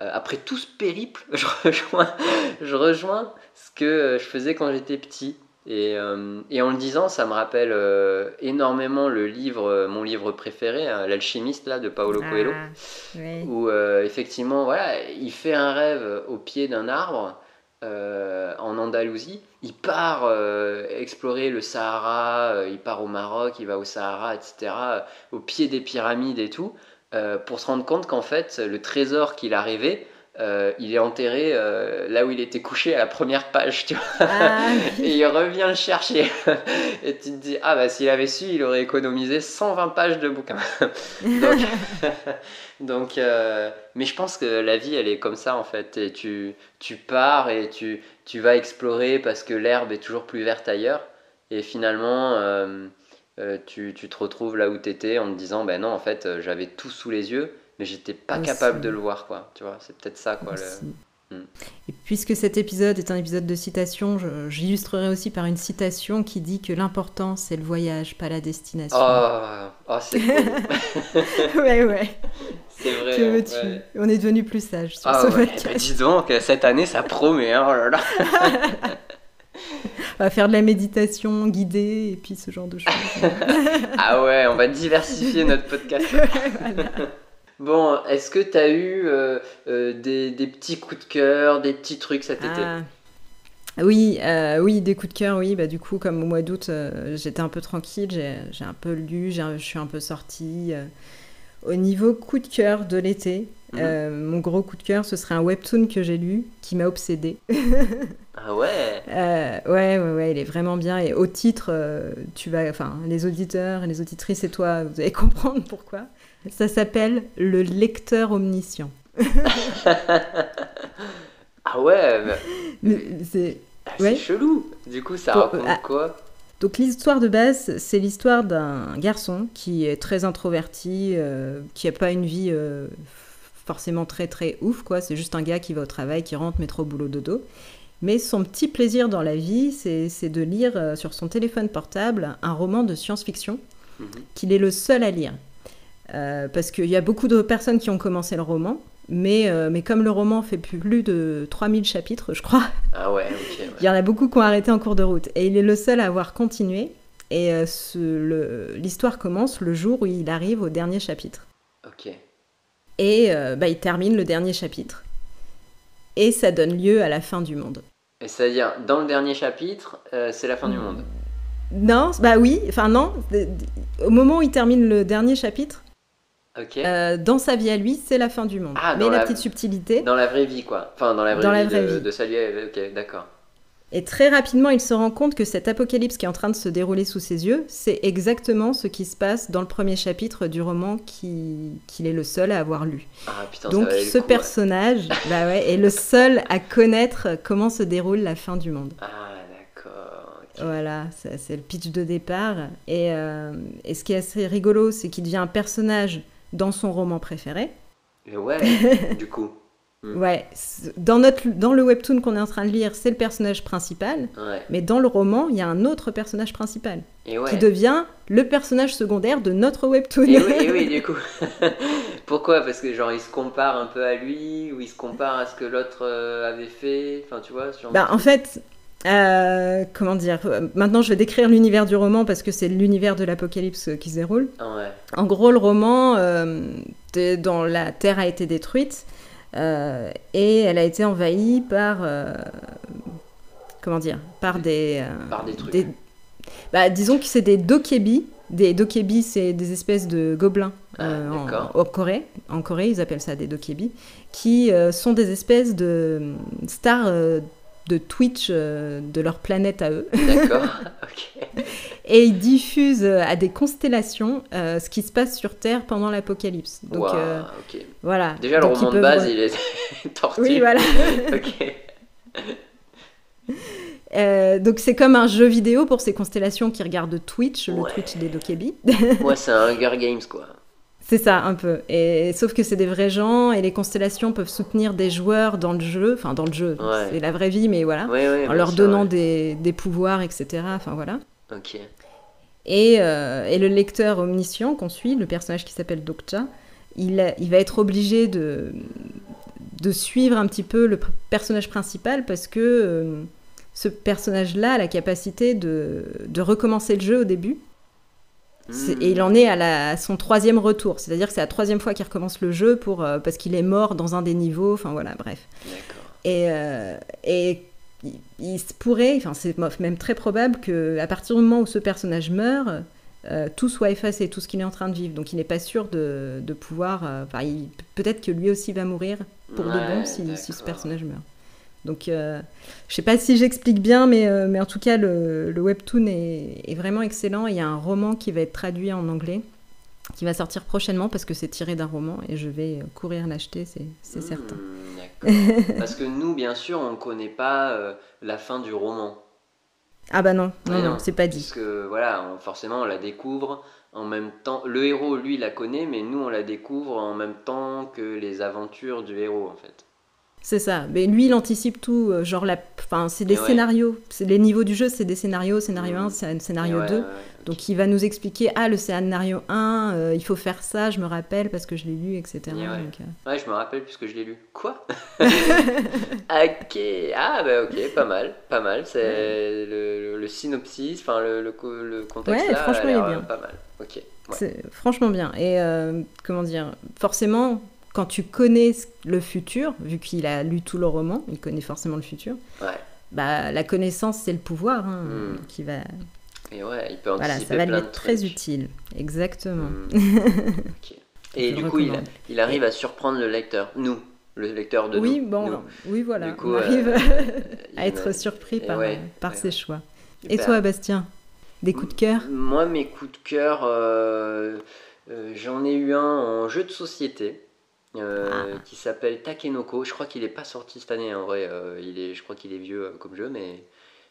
Euh, après tout ce périple, je rejoins, je rejoins ce que euh, je faisais quand j'étais petit. Et, euh, et en le disant, ça me rappelle euh, énormément le livre, euh, mon livre préféré, hein, L'alchimiste là, de Paolo Coelho, Ah, oui. où effectivement, voilà, il fait un rêve au pied d'un arbre en Andalousie. Il part explorer le Sahara, il part au Maroc, il va au Sahara, etc., au pied des pyramides et tout, euh, pour se rendre compte qu'en fait, le trésor qu'il a rêvé, euh, il est enterré euh, là où il était couché à la première page, tu vois. Ah, oui. Et il revient le chercher. Et tu te dis, ah bah s'il avait su, il aurait économisé 120 pages de bouquin. donc, donc, euh, mais je pense que la vie, elle est comme ça en fait. Et tu, tu pars et tu, tu vas explorer parce que l'herbe est toujours plus verte ailleurs. Et finalement, euh, tu, tu te retrouves là où tu étais en te disant, ben non, en fait, euh, j'avais tout sous les yeux, mais j'étais pas Aussi. capable de le voir, quoi. Tu vois, c'est peut-être ça, quoi. le-. Hmm. Et puisque cet épisode est un épisode de citation, j'illustrerai aussi par une citation qui dit que l'important c'est le voyage, pas la destination. Oh, oh c'est ouais, ouais. c'est vrai. Que veux-tu? Ouais. On est devenu plus sage sur Ah ce ouais, podcast. bah dis donc, cette année ça promet, hein, oh là là. Faire de la méditation guidée et puis ce genre de choses. Ah ouais, on va diversifier notre podcast. Voilà. Bon, est-ce que tu as eu euh, euh, des, des petits coups de cœur, des petits trucs cet été? Ah. Oui, euh, oui, des coups de cœur, oui. Bah, du coup, comme au mois d'août, j'étais un peu tranquille, j'ai un peu lu, je suis un peu sortie. Au niveau coup de cœur de l'été, Mhm. euh, mon gros coup de cœur, ce serait un webtoon que j'ai lu qui m'a obsédée. Ah ouais Euh, ouais, ouais, ouais, il est vraiment bien. Et au titre, euh, tu vas, enfin, les auditeurs et les auditrices et toi, vous allez comprendre pourquoi. Ça s'appelle Le lecteur omniscient. Ah ouais, Mais C'est ah, Ouais. chelou. Du coup, ça raconte ah. quoi? Donc l'histoire de base, c'est l'histoire d'un garçon qui est très introverti, euh, qui n'a pas une vie euh, forcément très très ouf, quoi. C'est juste un gars qui va au travail, qui rentre, métro, boulot, dodo. Mais son petit plaisir dans la vie, c'est de lire euh, sur son téléphone portable un roman de science-fiction Mhm. qu'il est le seul à lire. Parce qu'il y a beaucoup de personnes qui ont commencé le roman, mais, mais comme le roman fait plus de 3000 chapitres, je crois, Ah ouais. Il y en a beaucoup qui ont arrêté en cours de route. Et il est le seul à avoir continué. Et euh, l'histoire commence le jour où il arrive au dernier chapitre. Ok. Et euh, bah, il termine le dernier chapitre. Et ça donne lieu à la fin du monde. Et c'est-à-dire, dans le dernier chapitre, euh, c'est la fin du monde. Non, bah oui, enfin non. Au moment où il termine le dernier chapitre, Ok. euh, dans sa vie à lui, c'est la fin du monde. Ah, Mais la- petite subtilité. Dans la vraie vie, quoi. Enfin, dans la vraie Dans vie, la vraie de, vie. de sa vie. Ok, d'accord. Et très rapidement, il se rend compte que cet apocalypse qui est en train de se dérouler sous ses yeux, c'est exactement ce qui se passe dans le premier chapitre du roman qui- qu'il est le seul à avoir lu. Ah putain, Donc ça ce coup, ouais. personnage bah ouais, est le seul à connaître comment se déroule la fin du monde. Ah. Voilà, c'est le pitch de départ. Et, euh, et ce qui est assez rigolo, c'est qu'il devient un personnage dans son roman préféré. Et ouais, du coup. Mm. Ouais, dans, notre, dans le webtoon qu'on est en train de lire, c'est le personnage principal. Ouais. Mais dans le roman, il y a un autre personnage principal Et ouais. qui devient le personnage secondaire de notre webtoon. Et oui, et oui, du coup. Pourquoi? Parce que genre il se compare un peu à lui ou il se compare à ce que l'autre euh, avait fait. Enfin, tu vois. Bah, en fait, euh, comment dire euh, Maintenant, je vais décrire l'univers du roman parce que c'est l'univers de l'apocalypse qui se déroule. Ah ouais. En gros, le roman, euh, dans la Terre a été détruite euh, et elle a été envahie par. euh, comment dire, par des, par des trucs. Bah, disons que c'est des dokebi. Des dokebi, c'est des espèces de gobelins Ah, en, en Corée. En Corée, ils appellent ça des dokebi, qui sont des espèces de stars de Twitch de leur planète à eux. D'accord, ok. Et ils diffusent à des constellations ce qui se passe sur Terre pendant l'apocalypse. Donc Wow, euh, voilà. Déjà, le Donc, roman de base, il est tortue. Oui, voilà. Euh, donc c'est comme un jeu vidéo pour ces constellations qui regardent Twitch, le Ouais. Twitch des Dokebi. Moi, c'est un Hunger Games, quoi. c'est ça un peu. Et sauf que c'est des vrais gens et les constellations peuvent soutenir des joueurs dans le jeu, enfin dans le jeu, Ouais. c'est la vraie vie, mais voilà, en leur donnant des, des pouvoirs, etc. Enfin voilà. Ok. Et, euh, et le lecteur omniscient qu'on suit, le personnage qui s'appelle Dokcha, il, il va être obligé de, de suivre un petit peu le personnage principal parce que euh, ce personnage-là a la capacité de, de recommencer le jeu au début. Et il en est à, la- à son troisième retour, c'est-à-dire que c'est la troisième fois qu'il recommence le jeu pour, euh, parce qu'il est mort dans un des niveaux, enfin voilà, bref. D'accord. Et, et il, il se pourrait, enfin c'est même très probable que à partir du moment où ce personnage meurt, euh, tout soit effacé, tout ce qu'il est en train de vivre. Donc il n'est pas sûr de, de pouvoir. euh, enfin, il- peut-être que lui aussi va mourir pour de Ouais, bon si, si ce personnage meurt. Donc euh, je sais pas si j'explique bien, mais, euh, mais en tout cas le, le webtoon est, est vraiment excellent. Il y a un roman qui va être traduit en anglais, qui va sortir prochainement parce que c'est tiré d'un roman et je vais courir l'acheter, c'est c'est certain. Parce que nous, bien sûr, on ne connaît pas euh, la fin du roman. Ah bah non, non, Mais non, non, c'est pas dit. Parce que voilà, on- forcément, on la découvre en même temps. Le héros, lui, la connaît, mais nous, on la découvre en même temps que les aventures du héros, en fait. C'est ça. Mais lui, il anticipe tout. euh, Genre, la... enfin, c'est des ouais. scénarios. C'est les niveaux du jeu, c'est des scénarios. Scénario Mhm. 1, c'est un scénario Et ouais, 2. ouais, ouais. Donc, il va nous expliquer Ah, le scénario 1, euh, il faut faire ça, je me rappelle parce que je l'ai lu, etc. Et ouais. Donc, euh, Ouais, je me rappelle puisque je l'ai lu. Quoi? Ok. Ah, bah ok, pas mal. Pas mal. C'est le, le- le synopsis, enfin, le, le, co- le contexte Ouais, là, franchement, il est bien. euh, Pas mal. Ok. C'est franchement bien. Et euh, comment dire Forcément, quand tu connais le futur, vu qu'il a lu tout le roman, il connaît forcément le futur. Ouais. Bah, la connaissance, c'est le pouvoir hein, Mhm. qui va. Et ouais, il peut anticiper Voilà, ça va lui être très trucs. utile. Exactement. Hmm. Et Je du coup, il, arrive à surprendre le lecteur. Nous, le lecteur de oui, nous. bon, Nous. oui, voilà. Du coup, on arrive euh, à être surpris par, ouais, par ouais, ses ouais. choix. Et toi, Bastien Des coups de cœur? Moi, mes coups de cœur, euh, euh, j'en ai eu un en jeu de société. euh, Ah. qui s'appelle Takenoko. Je crois qu'il est pas sorti cette année en vrai. euh, il est, je crois qu'il est vieux euh, comme jeu, mais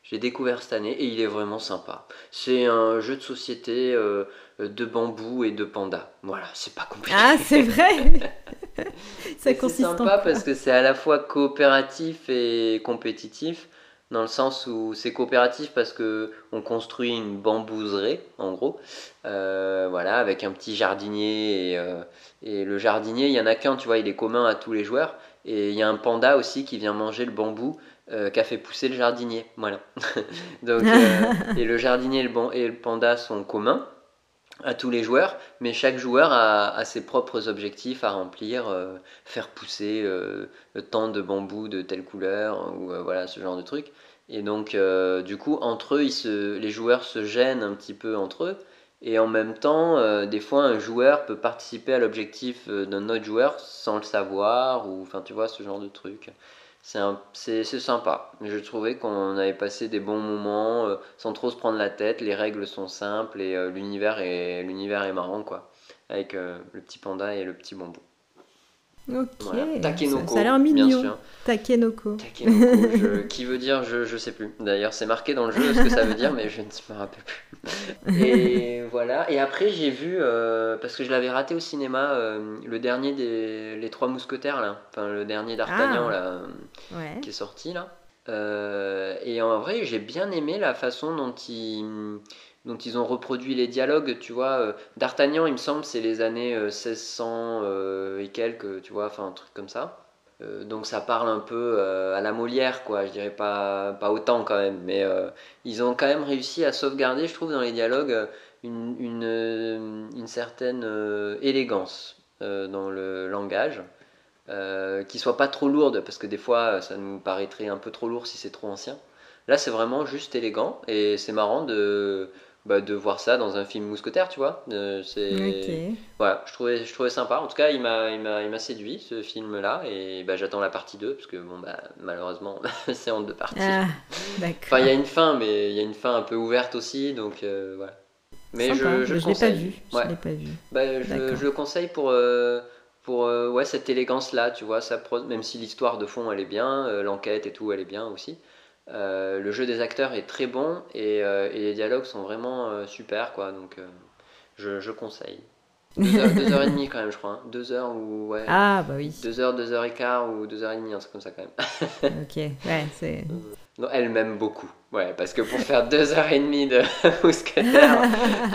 j'ai découvert cette année et il est vraiment sympa. C'est un jeu de société euh, de bambou et de panda. Voilà, c'est pas compliqué. Ah, c'est vrai C'est sympa parce que c'est à la fois coopératif et compétitif, dans le sens où c'est coopératif parce que on construit une bambouserie, en gros, Euh, voilà, avec un petit jardinier et, euh, et le jardinier, il y en a qu'un, tu vois, il est commun à tous les joueurs, et il y a un panda aussi qui vient manger le bambou euh, qu'a fait pousser le jardinier, voilà. Donc, euh, et le jardinier et le, ban- et le panda sont communs à tous les joueurs, mais chaque joueur a, a ses propres objectifs à remplir, euh, faire pousser euh, tant de bambou de telle couleur, ou euh, voilà ce genre de truc. Et donc, du coup, entre eux, ils se, les joueurs se gênent un petit peu entre eux, et en même temps, des fois, un joueur peut participer à l'objectif d'un autre joueur sans le savoir, ou enfin, tu vois, ce genre de truc. C'est sympa. Je trouvais qu'on avait passé des bons moments euh, sans trop se prendre la tête. Les règles sont simples et euh, l'univers est, est marrant, quoi. Avec euh, le petit panda et le petit bambou. Ok, Voilà. Takenoko, ça a l'air bien mignon. sûr. Takenoko. Takenoko, je- qui veut dire je, je sais plus. D'ailleurs, c'est marqué dans le jeu ce que ça veut dire, mais je ne me rappelle plus. Et voilà. Et après, j'ai vu, euh, parce que je l'avais raté au cinéma, euh, le dernier des Les Trois Mousquetaires, là. Enfin, le dernier d'Artagnan, Ah. là, Ouais. qui est sorti, là. Euh, et en vrai, j'ai bien aimé la façon dont ils, dont ils ont reproduit les dialogues, tu vois. euh, D'Artagnan, il me semble, c'est les années euh, 1600 euh, et quelques, tu vois, enfin, un truc comme ça. Euh, donc ça parle un peu euh, à la Molière, quoi. Je dirais pas, pas autant quand même, mais euh, ils ont quand même réussi à sauvegarder, je trouve, dans les dialogues, euh, une, une, euh, certaine euh, élégance euh, dans le langage. Euh, qui soit pas trop lourde, parce que des fois ça nous paraîtrait un peu trop lourd si c'est trop ancien. Là, c'est vraiment juste élégant et c'est marrant de, bah, de voir ça dans un film mousquetaire, tu vois. Euh, c'est Ok. voilà, je trouvais, je trouvais sympa. En tout cas, il m'a, il m'a, il m'a séduit ce film-là et bah, j'attends la partie 2 parce que bon, bah, malheureusement, c'est en deux parties. Ah, Enfin, il y a une fin, mais il y a une fin un peu ouverte aussi, donc euh, voilà. Mais Sympa. je, je, le l'ai pas vu. Je Ouais. l'ai pas vu. Bah, je, je le conseille pour, euh, pour euh, ouais, cette élégance-là, tu vois, ça, même si l'histoire de fond elle est bien, l'enquête et tout elle est bien aussi. Euh, le jeu des acteurs est très bon et, euh, et les dialogues sont vraiment euh, super, quoi, donc je, je conseille. Deux heures, deux heures et demie quand même, je crois. hein. Deux heures ou ouais. Ah, bah oui. Deux heures, deux heures et quart ou deux heures et demie, un truc comme ça quand même. Ok. Ouais, c'est. Non, elle m'aime beaucoup. Ouais, parce que pour faire deux heures et demie de mousquetaire,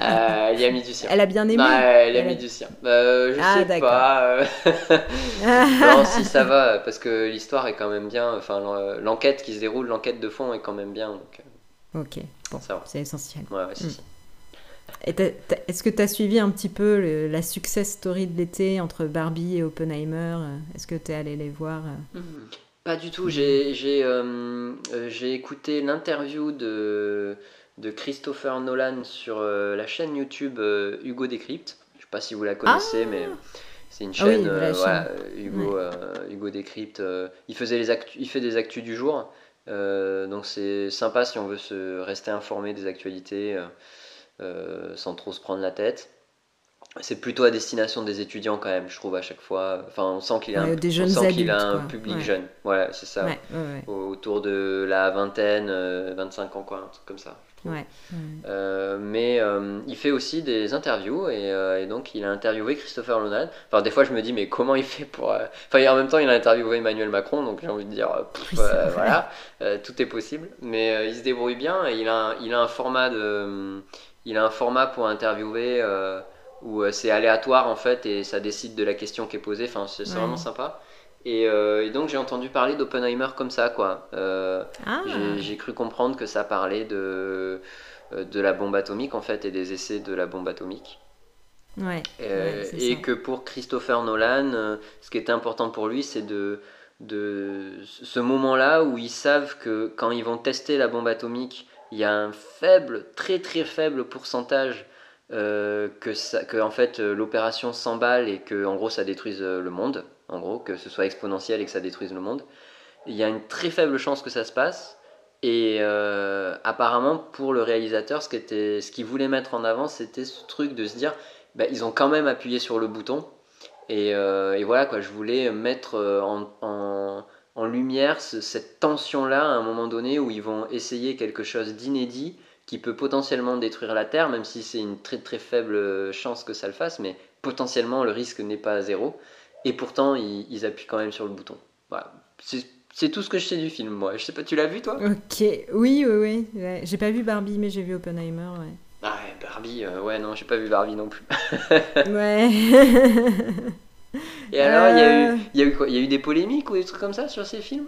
euh, il y a mis du sien. Elle a bien aimé. Ouais, elle a Elle a- mis du sien. Euh, je Ah, sais d'accord. pas. euh, non, si ça va, parce que l'histoire est quand même bien. Enfin, l'en- l'enquête qui se déroule, l'enquête de fond est quand même bien. Donc, ok. Bon, euh, c'est essentiel. Ouais, ouais, si, Mm. si. Est-ce que tu as suivi un petit peu le- la success story de l'été entre Barbie et Oppenheimer? Euh, Est-ce que tu es allé les voir euh? Pas du tout. J'ai euh, euh, écouté l'interview de, de Christopher Nolan sur euh, la chaîne YouTube euh, Hugo Décrypte. Je sais pas si vous la connaissez, mais c'est une Ah oui, chaîne. voilà, Hugo, Hugo Décrypte. il, faisait les actu- il fait des actus du jour. donc c'est sympa si on veut se rester informé des actualités sans trop se prendre la tête. C'est plutôt à destination des étudiants quand même, je trouve à chaque fois. Enfin, on sent qu'il a, Ouais, un, des on jeunes sent qu'il a adultes, un quoi. public Ouais. jeune. Voilà, c'est ça Ouais, autour de la vingtaine, euh, 25 ans, quoi, un truc comme ça. Euh, mais euh, il fait aussi des interviews et, euh, et donc il a interviewé Christopher Nolan. Enfin, des fois je me dis, mais comment il fait pour. euh, Enfin, en même temps, il a interviewé Emmanuel Macron, donc j'ai envie de dire, pff, Oui, voilà, tout est possible. Mais il se débrouille bien et il a un, il a un format de. Il a un format pour interviewer où euh, c'est aléatoire en fait et ça décide de la question qui est posée. Enfin, c'est Ouais. vraiment sympa. Et, euh, et donc j'ai entendu parler d'Oppenheimer comme ça, quoi. Euh, Ah, j'ai- cru comprendre que ça parlait de, de la bombe atomique en fait et des essais de la bombe atomique. ouais. Euh, et ça. que pour Christopher Nolan, ce qui était important pour lui, c'est de, de ce moment-là où ils savent que quand ils vont tester la bombe atomique, il y a un faible, très très faible pourcentage euh, que, ça, que en fait euh, l'opération s'emballe et que en gros ça détruise euh, le monde, en gros que ce soit exponentiel et que ça détruise le monde. Il y a une très faible chance que ça se passe. Et apparemment, pour le réalisateur, ce qu'il voulait mettre en avant, c'était ce truc de se dire bah, ils ont quand même appuyé sur le bouton. Et, voilà, quoi, je voulais mettre en, lumière ce- cette tension-là à un moment donné où ils vont essayer quelque chose d'inédit qui peut potentiellement détruire la Terre, même si c'est une très très faible chance que ça le fasse, mais potentiellement le risque n'est pas à zéro. Et pourtant, ils, ils appuient quand même sur le bouton. Voilà. C'est tout ce que je sais du film, moi. Je sais pas, tu l'as vu toi? Ok, oui, oui, oui. ouais. J'ai pas vu Barbie, mais j'ai vu Oppenheimer, ouais. Ah ouais, Barbie, euh, ouais, non, j'ai pas vu Barbie non plus. Ouais. Et alors, il y, a Euh. eu, il y a eu quoi? Il y a eu des polémiques ou des trucs comme ça sur ces films?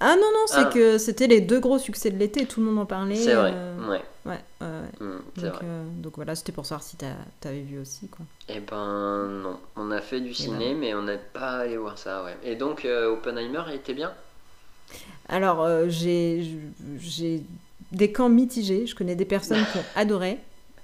Ah non, non, c'est Ah. que c'était les deux gros succès de l'été, tout le monde en parlait. C'est vrai, euh, ouais, Ouais, ouais, ouais. mm, c'est Donc, vrai. euh, donc voilà, c'était pour savoir si t'avais vu aussi, quoi. Eh ben non, on a fait du ciné, ben. mais on n'est pas allé voir ça, ouais. Et donc, euh, Oppenheimer, était bien? Alors, j'ai j'ai des camps mitigés. Je connais des personnes qui ont adoré.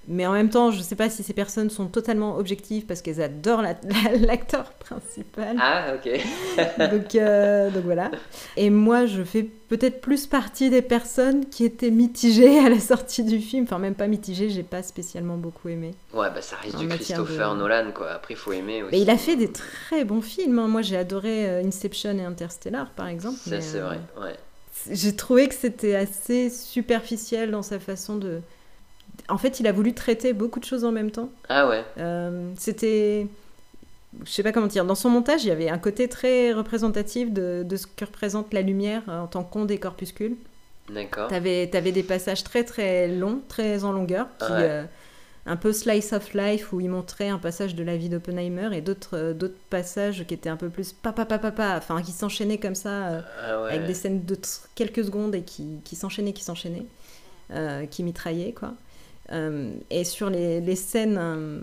Mais en même temps, je sais pas si ces personnes sont totalement objectives parce qu'elles adorent la- la- l'acteur principal. Ah, ok. donc, euh, donc voilà. Et moi, je fais peut-être plus partie des personnes qui étaient mitigées à la sortie du film. Enfin, même pas mitigées, j'ai pas spécialement beaucoup aimé. Ouais, bah ça reste En du Christopher de- Nolan, quoi. Après, il faut aimer aussi. Mais il a fait des très bons films. hein. Moi, j'ai adoré euh, Inception et Interstellar, par exemple. Ça, c'est euh, vrai, ouais. J'ai trouvé que c'était assez superficiel dans sa façon de. En fait, il a voulu traiter beaucoup de choses en même temps. Ah ouais, Euh, c'était. Je sais pas comment dire. Dans son montage, il y avait un côté très représentatif de, de ce que représente la lumière euh, en tant qu'onde des corpuscules. d'accord. T'avais avais des passages très très longs, très en longueur, qui, Ouais. euh, un peu slice of life où il montrait un passage de la vie d'Oppenheimer et d'autres euh, d'autres passages qui étaient un peu plus papa papa papa, enfin qui s'enchaînaient comme ça. euh, Ah ouais. avec des scènes de quelques secondes et qui, qui s'enchaînaient, qui s'enchaînaient, qui mitraillaient, quoi. Euh, et sur les, les scènes euh,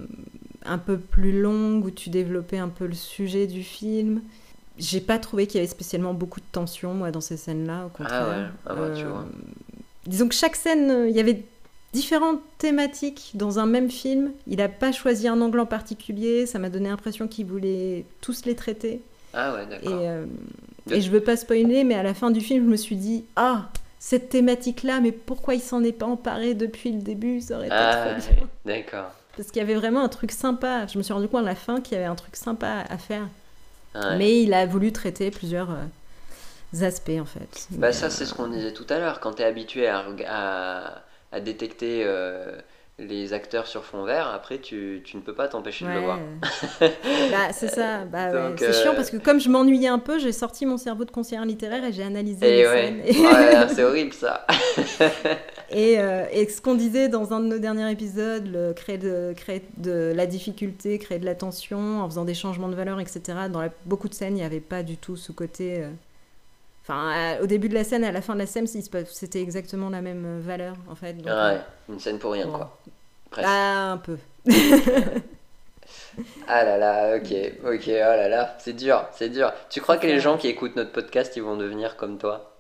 un peu plus longues où tu développais un peu le sujet du film, j'ai pas trouvé qu'il y avait spécialement beaucoup de tension, moi, dans ces scènes-là, au contraire. ouais. Ah bah, tu vois. disons que chaque scène, euh, il y avait différentes thématiques dans un même film. Il n'a pas choisi un angle en particulier. Ça m'a donné l'impression qu'il voulait tous les traiter. Ah ouais, Et, d'accord. euh, De- et je veux pas spoiler, mais à la fin du film, je me suis dit Ah, cette thématique-là, mais pourquoi il s'en est pas emparé depuis le début Ça aurait été Ah, trop bien. d'accord. Parce qu'il y avait vraiment un truc sympa. Je me suis rendu compte à la fin qu'il y avait un truc sympa à faire. Ouais. Mais il a voulu traiter plusieurs euh, aspects, en fait. Bah Mais, ça euh, c'est ce qu'on disait tout à l'heure, quand tu es habitué à, à détecter euh, les acteurs sur fond vert, après tu, tu ne peux pas t'empêcher de le voir. bah, c'est ça. Bah, ouais. C'est euh, chiant parce que comme je m'ennuyais un peu, j'ai sorti mon cerveau de conseillère littéraire et j'ai analysé Et les ouais, scènes. Et- Ouais, c'est horrible ça. Et, euh, et ce qu'on disait dans un de nos derniers épisodes, le créer, de, créer de la difficulté, créer de la tension en faisant des changements de valeur, etc. Dans la- beaucoup de scènes, il n'y avait pas du tout ce côté. euh, Enfin, au début de la scène à la fin de la scène, c'était exactement la même euh, valeur, en fait. Donc, euh, Ouais, une scène pour rien bon. quoi. Presque. Ah, un peu. Ah là là, ok, ok, oh là là, c'est dur, c'est dur. Tu crois que les gens qui écoutent notre podcast, ils vont devenir comme toi?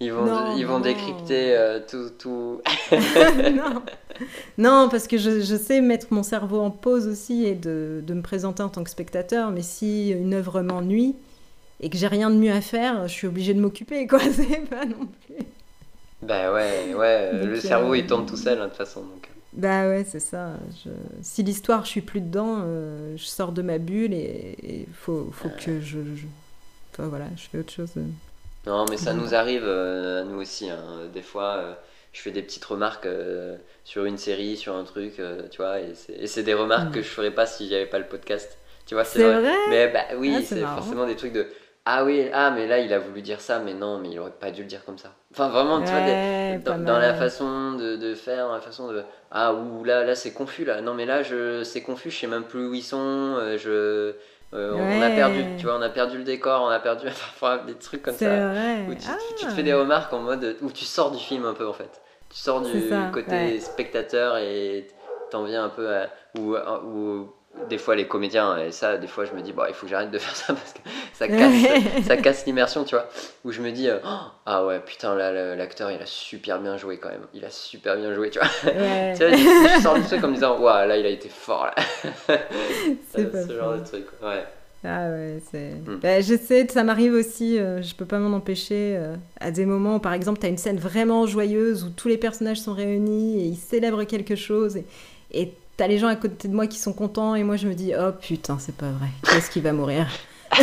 Ils vont, Non, ils vont non. décrypter euh, tout, tout... non. non, parce que je, je sais mettre mon cerveau en pause aussi et de, de me présenter en tant que spectateur, mais si une œuvre m'ennuie et que j'ai rien de mieux à faire, je suis obligée de m'occuper, quoi. C'est pas non plus. Bah ouais, ouais, euh, Donc, le euh, cerveau il tourne tout seul hein, de toute façon. Donc. Bah ouais, c'est ça. Je- Si l'histoire, je suis plus dedans, euh, je sors de ma bulle et il faut, faut que je, je- Enfin, voilà, je fais autre chose. Non, mais ça nous arrive, euh, à nous aussi. hein. Des fois, euh, je fais des petites remarques euh, sur une série, sur un truc, euh, tu vois, et c'est- des remarques que je ferais pas si j'avais pas le podcast. Tu vois, c'est vrai. vrai? Mais bah oui, Ah, c'est forcément des trucs de ah oui, ah mais là il a voulu dire ça, mais non, mais il aurait pas dû le dire comme ça. Enfin vraiment, tu vois, des- dans, la façon de, de faire, dans la façon de ah ou là là c'est confus là. Non mais là je c'est confus, je sais même plus où ils sont. euh, je euh, on a perdu, tu vois, on a perdu le décor, on a perdu enfin, des trucs comme ça. vrai. Où tu, Ah. tu te fais des remarques en mode où tu sors du film un peu en fait. Tu sors du ça, côté ouais. spectateur et t'en viens un peu à ou des fois les comédiens et ça des fois je me dis bon il faut que j'arrête de faire ça parce que ça casse ça casse l'immersion tu vois où je me dis euh, Oh, ah ouais putain là l'acteur il a super bien joué quand même il a super bien joué tu vois Ouais. tu vois je, je sors du truc en me disant waouh là il a été fort là C'est Euh, pas ce genre de truc ouais Ah ouais, c'est. Hmm. Bah, J'essaie, ça m'arrive aussi, euh, je peux pas m'en empêcher, euh, à des moments où par exemple t'as une scène vraiment joyeuse où tous les personnages sont réunis et ils célèbrent quelque chose et et t'as les gens à côté de moi qui sont contents et moi je me dis oh putain, c'est pas vrai, qu'est-ce qui va mourir?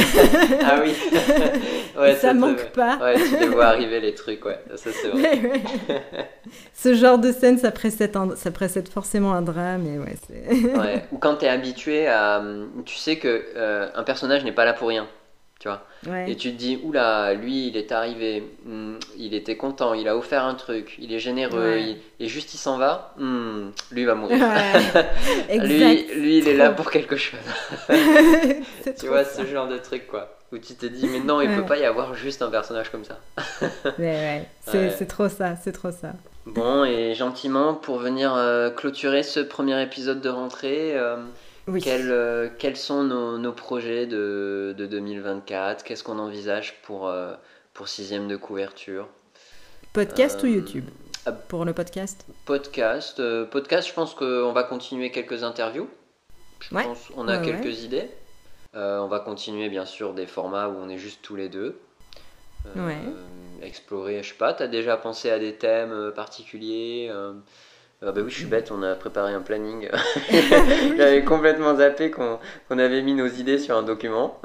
Ah oui ouais ça te- manque pas. ouais tu les vois arriver les trucs ouais ça c'est vrai Ouais. Ce genre de scène, ça précède, un- ça précède forcément un drame et ouais, c'est. Ouais, ou quand t'es habitué à. Tu sais que euh, un personnage n'est pas là pour rien, tu vois. Ouais. Et tu te dis, oula, lui, il est arrivé, hmm, il était content, il a offert un truc, il est généreux, Ouais. il- et juste il s'en va, hmm, lui va mourir. Ouais. lui, lui, il est là pour quelque chose. Tu vois, ça. ce genre de truc, quoi. Où tu te dis, mais non, il peut pas y avoir juste un personnage comme ça. Mais ouais, c'est Ouais. c'est trop ça, c'est trop ça. Bon, et gentiment, pour venir euh, clôturer ce premier épisode de rentrée, euh, Oui. Quels, euh, quels sont nos, nos projets de, de 2024 Qu'est-ce qu'on envisage pour, euh, pour sixième de couverture? Podcast ou Euh, YouTube? ah. Pour le podcast? Podcast, euh, podcast, je pense qu'on va continuer quelques interviews. Je Ouais. pense on a Ouais, quelques idées. On va continuer bien sûr des formats où on est juste tous les deux. Ouais. Explorer, je sais pas, t'as déjà pensé à des thèmes particuliers ah bah oui, je suis bête, on a préparé un planning. J'avais complètement zappé qu'on avait mis nos idées sur un document.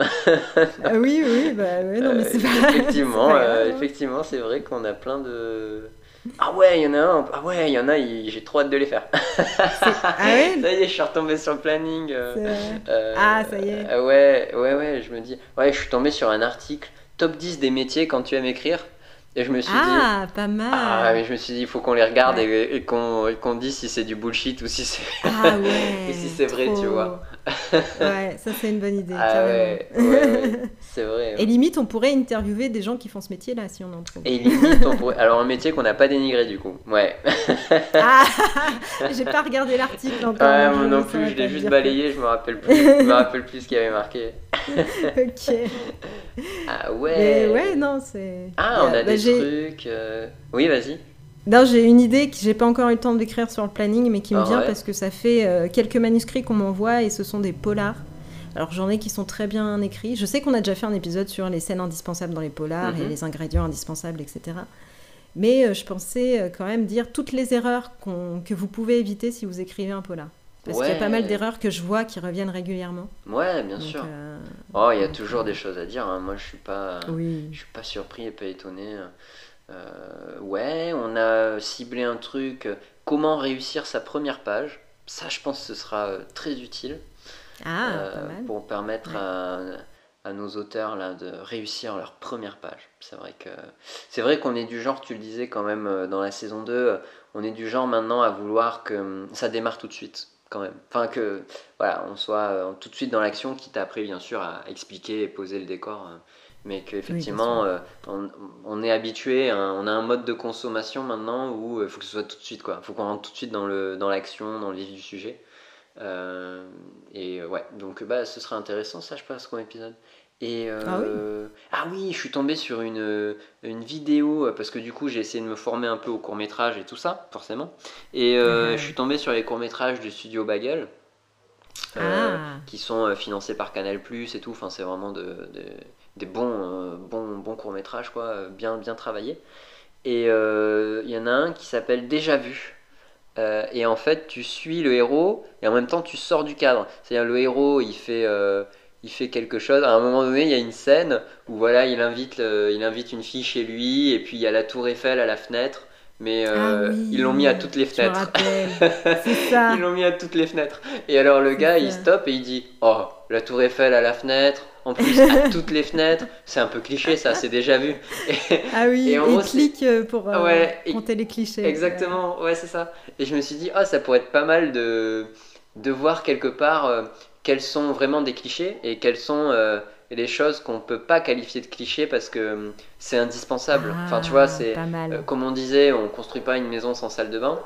Ah oui, oui, bah ouais, non, mais c'est Euh, pas. effectivement, pas euh, hein. effectivement, c'est vrai qu'on a plein de. Ah ouais, il y en a un. Ah ouais, il y en a. il- J'ai trop hâte de les faire. Ah ouais Ça y est, je suis retombé sur le planning. euh, Ah, ça y est. ouais, ouais, ouais. Je me dis. Ouais, je suis tombé sur un article top 10 des métiers quand tu aimes écrire. Et je me suis dit. Ah, pas mal. Ah, mais je me suis dit, il faut qu'on les regarde Ouais. et, et qu'on dise si c'est du bullshit ou si c'est. Ah ouais. Si vrai, tu vois. ouais, ça c'est une bonne idée. Ah ouais, c'est vrai. Et limite, on pourrait interviewer des gens qui font ce métier-là si on en trouve. Et limite, on pourrait... Alors, un métier qu'on n'a pas dénigré du coup. Ouais. Ah J'ai pas regardé l'article encore. Ouais, donc moi non plus, je l'ai te juste dire. balayé, je me rappelle plus. Je me rappelle plus ce qu'il y avait marqué. ok. Ah ouais. Mais ouais, non, c'est. Ah, on a Bah, des trucs. euh, Oui, vas-y. Non, j'ai une idée que j'ai pas encore eu le temps d'écrire sur le planning, mais qui me Ah vient ouais parce que ça fait euh, quelques manuscrits qu'on m'envoie et ce sont des polars. Alors j'en ai qui sont très bien écrits. Je sais qu'on a déjà fait un épisode sur les scènes indispensables dans les polars et Mhm. les ingrédients indispensables, etc. Mais euh, je pensais euh, quand même dire toutes les erreurs que vous pouvez éviter si vous écrivez un polar. Parce qu'il y a pas mal d'erreurs que je vois qui reviennent régulièrement. Ouais, bien Donc, sûr. euh, Oh, il y a toujours des choses à dire. hein. Moi, je suis pas, Oui. je suis pas surpris et pas étonné. Euh, ouais, on a ciblé un truc. euh, Comment réussir sa première page. Ça, je pense, que ce sera euh, très utile. Ah, pour permettre Ouais. à, à nos auteurs là, de réussir leur première page. C'est vrai que c'est vrai qu'on est du genre, tu le disais quand même dans la saison 2, euh, on est du genre maintenant à vouloir que hum, ça démarre tout de suite quand même. Enfin que voilà, on soit tout de suite dans l'action, quitte après bien sûr à expliquer et poser le décor. Euh, mais qu'effectivement, euh, on, on est habitué, hein, on a un mode de consommation maintenant où il faut que ce soit tout de suite, quoi. Il faut qu'on rentre tout de suite dans le dans l'action, dans le vif du sujet. Euh, et euh, ouais, donc bah, ce sera intéressant, ça, je pense, comme épisode. Et euh, ah, oui. je suis tombé sur une, une vidéo euh, parce que du coup j'ai essayé de me former un peu au court métrage et tout ça, forcément. Et euh, Mhm. je suis tombé sur les courts métrages du studio Bagel. euh, Ah. qui sont euh, financés par Canal Plus et tout. Enfin, c'est vraiment de, de- des bons, euh, bons, bons courts métrages, quoi, euh, bien, bien travaillés. Et euh, il y en a un qui s'appelle Déjà vu. Et en fait, tu suis le héros et en même temps tu sors du cadre. C'est-à-dire le héros, il fait, il fait quelque chose. À un moment donné, il y a une scène où voilà, il invite, le- il invite une fille chez lui et puis il y a la tour Eiffel à la fenêtre. Mais euh, Ah oui, ils l'ont mis à toutes les fenêtres. ça. Ils l'ont mis à toutes les fenêtres. Et alors le gars, ça. il stoppe et il dit Oh, la tour Eiffel à la fenêtre, en plus à toutes les fenêtres. C'est un peu cliché, ça, c'est déjà vu. Et- Ah oui, Et en gros, clique euh, pour euh, Ouais, et- compter les clichés. Exactement, ouais, c'est ça. Et je me suis dit, ah, ça pourrait être pas mal de, de voir quelque part euh, quels sont vraiment des clichés et quelles sont euh, les choses qu'on peut pas qualifier de clichés parce que euh, c'est indispensable. enfin, tu vois, c'est. Ah, Pas mal. euh, comme on disait, on construit pas une maison sans salle de bain.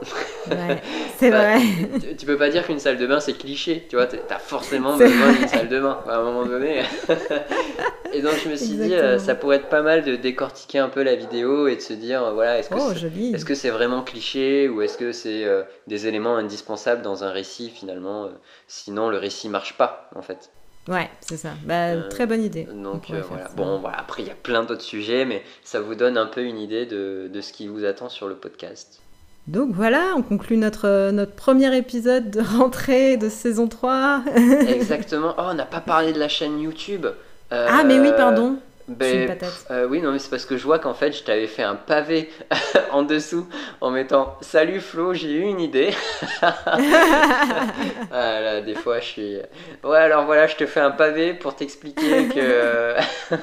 Ouais, c'est Bah, vrai. tu, tu peux pas dire qu'une salle de bain c'est cliché, tu vois, t'as forcément C'est besoin d'une salle de bain à un moment donné. et donc je me suis dit, euh, ça pourrait être pas mal de décortiquer un peu la vidéo et de se dire, voilà, est-ce que Oh, c'est- est-ce que c'est vraiment cliché ou est-ce que c'est euh, des éléments indispensables dans un récit finalement Sinon, le récit marche pas en fait. Ouais, c'est ça. Bah, Euh, très bonne idée. On Donc euh, voilà. Bon, voilà. Après, il y a plein d'autres sujets, mais ça vous donne un peu une idée de, de ce qui vous attend sur le podcast. Donc voilà, on conclut notre, euh, notre premier épisode de rentrée de saison 3. Exactement. Oh, on n'a pas parlé de la chaîne YouTube. Euh, ah, mais oui, pardon. Ben, euh, oui, non, mais c'est parce que je vois qu'en fait, je t'avais fait un pavé en dessous en mettant Salut Flo, j'ai eu une idée. ah là, des fois, je suis. Ouais, alors voilà, je te fais un pavé pour t'expliquer que.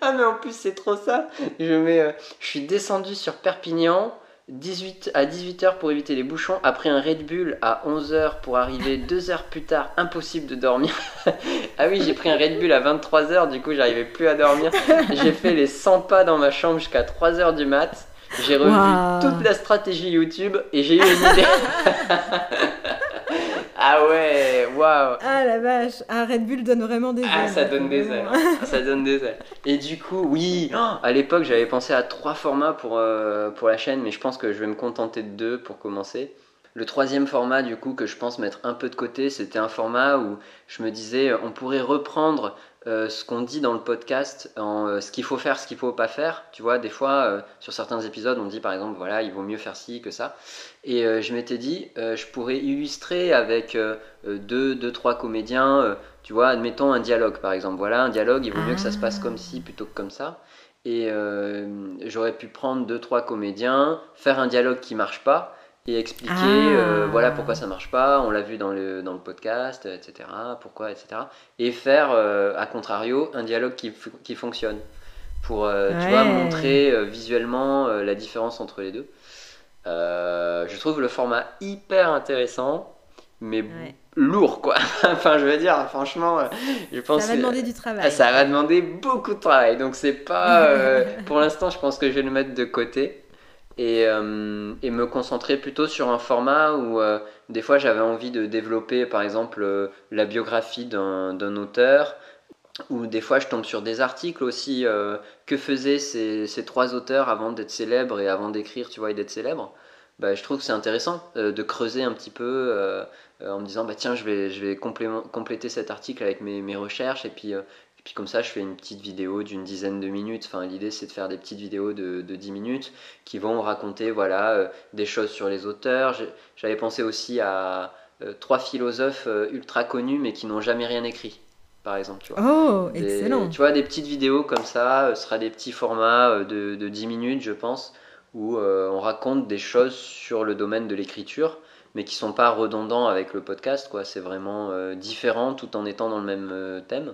ah, mais en plus, c'est trop ça. Je mets. euh, Je suis descendu sur Perpignan. 18 à 18h pour éviter les bouchons, après un Red Bull à 11h pour arriver 2 heures plus tard, impossible de dormir. ah oui, j'ai pris un Red Bull à 23h, du coup j'arrivais plus à dormir. J'ai fait les 100 pas dans ma chambre jusqu'à 3h du mat. J'ai revu toute la stratégie YouTube et j'ai eu une idée. ah ouais, waouh. Ah la vache. Ah, Red Bull donne vraiment des ailes. Ah, ça donne des ailes. Ça donne des ailes. Et du coup, oui, oh, à l'époque, j'avais pensé à trois formats pour, euh, pour la chaîne, mais je pense que je vais me contenter de deux pour commencer. Le troisième format, du coup, que je pense mettre un peu de côté, c'était un format où je me disais, euh, on pourrait reprendre euh, ce qu'on dit dans le podcast, euh, ce qu'il faut faire, ce qu'il faut pas faire. Tu vois, des fois, euh, sur certains épisodes, on dit par exemple, voilà, il vaut mieux faire ci que ça. Et je m'étais dit, je pourrais illustrer avec deux, deux, trois comédiens, tu vois, admettons un dialogue par exemple. Voilà, un dialogue, il vaut mieux que ça se passe comme ci plutôt que comme ça. Et j'aurais pu prendre deux, trois comédiens, faire un dialogue qui marche pas et expliquer Ah. euh, voilà pourquoi ça marche pas, on l'a vu dans le, dans le podcast, etc. Pourquoi, etc. Et faire, euh, à contrario, un dialogue qui, qui fonctionne pour euh, tu vois, montrer euh, visuellement la différence entre les deux. Je trouve le format hyper intéressant, mais Ouais. lourd quoi. enfin, je veux dire, franchement, je pense Ça va demander du travail. ah, ça va demander beaucoup de travail. Donc, c'est pas. pour l'instant, je pense que je vais le mettre de côté et, euh, et me concentrer plutôt sur un format où euh, des fois j'avais envie de développer par exemple euh, la biographie d'un d'un auteur. ou des fois je tombe sur des articles aussi que faisaient ces, ces, trois auteurs avant d'être célèbres et avant d'écrire tu vois et d'être célèbres bah, je trouve que c'est intéressant de creuser un petit peu en me disant bah tiens je vais je vais compléter cet article avec mes, mes recherches et puis et puis comme ça, je fais une petite vidéo d'une dizaine de minutes. Enfin, l'idée, c'est de faire des petites vidéos de, de 10 minutes qui vont raconter voilà, euh, des choses sur les auteurs. J'avais pensé aussi à euh, trois philosophes euh, ultra connus mais qui n'ont jamais rien écrit, par exemple. Tu vois. Oh, excellent. Tu vois, des petites vidéos comme ça, ce sera des petits formats de, de 10 minutes, je pense, où on raconte des choses sur le domaine de l'écriture mais qui sont pas redondants avec le podcast. quoi. C'est vraiment différent tout en étant dans le même thème.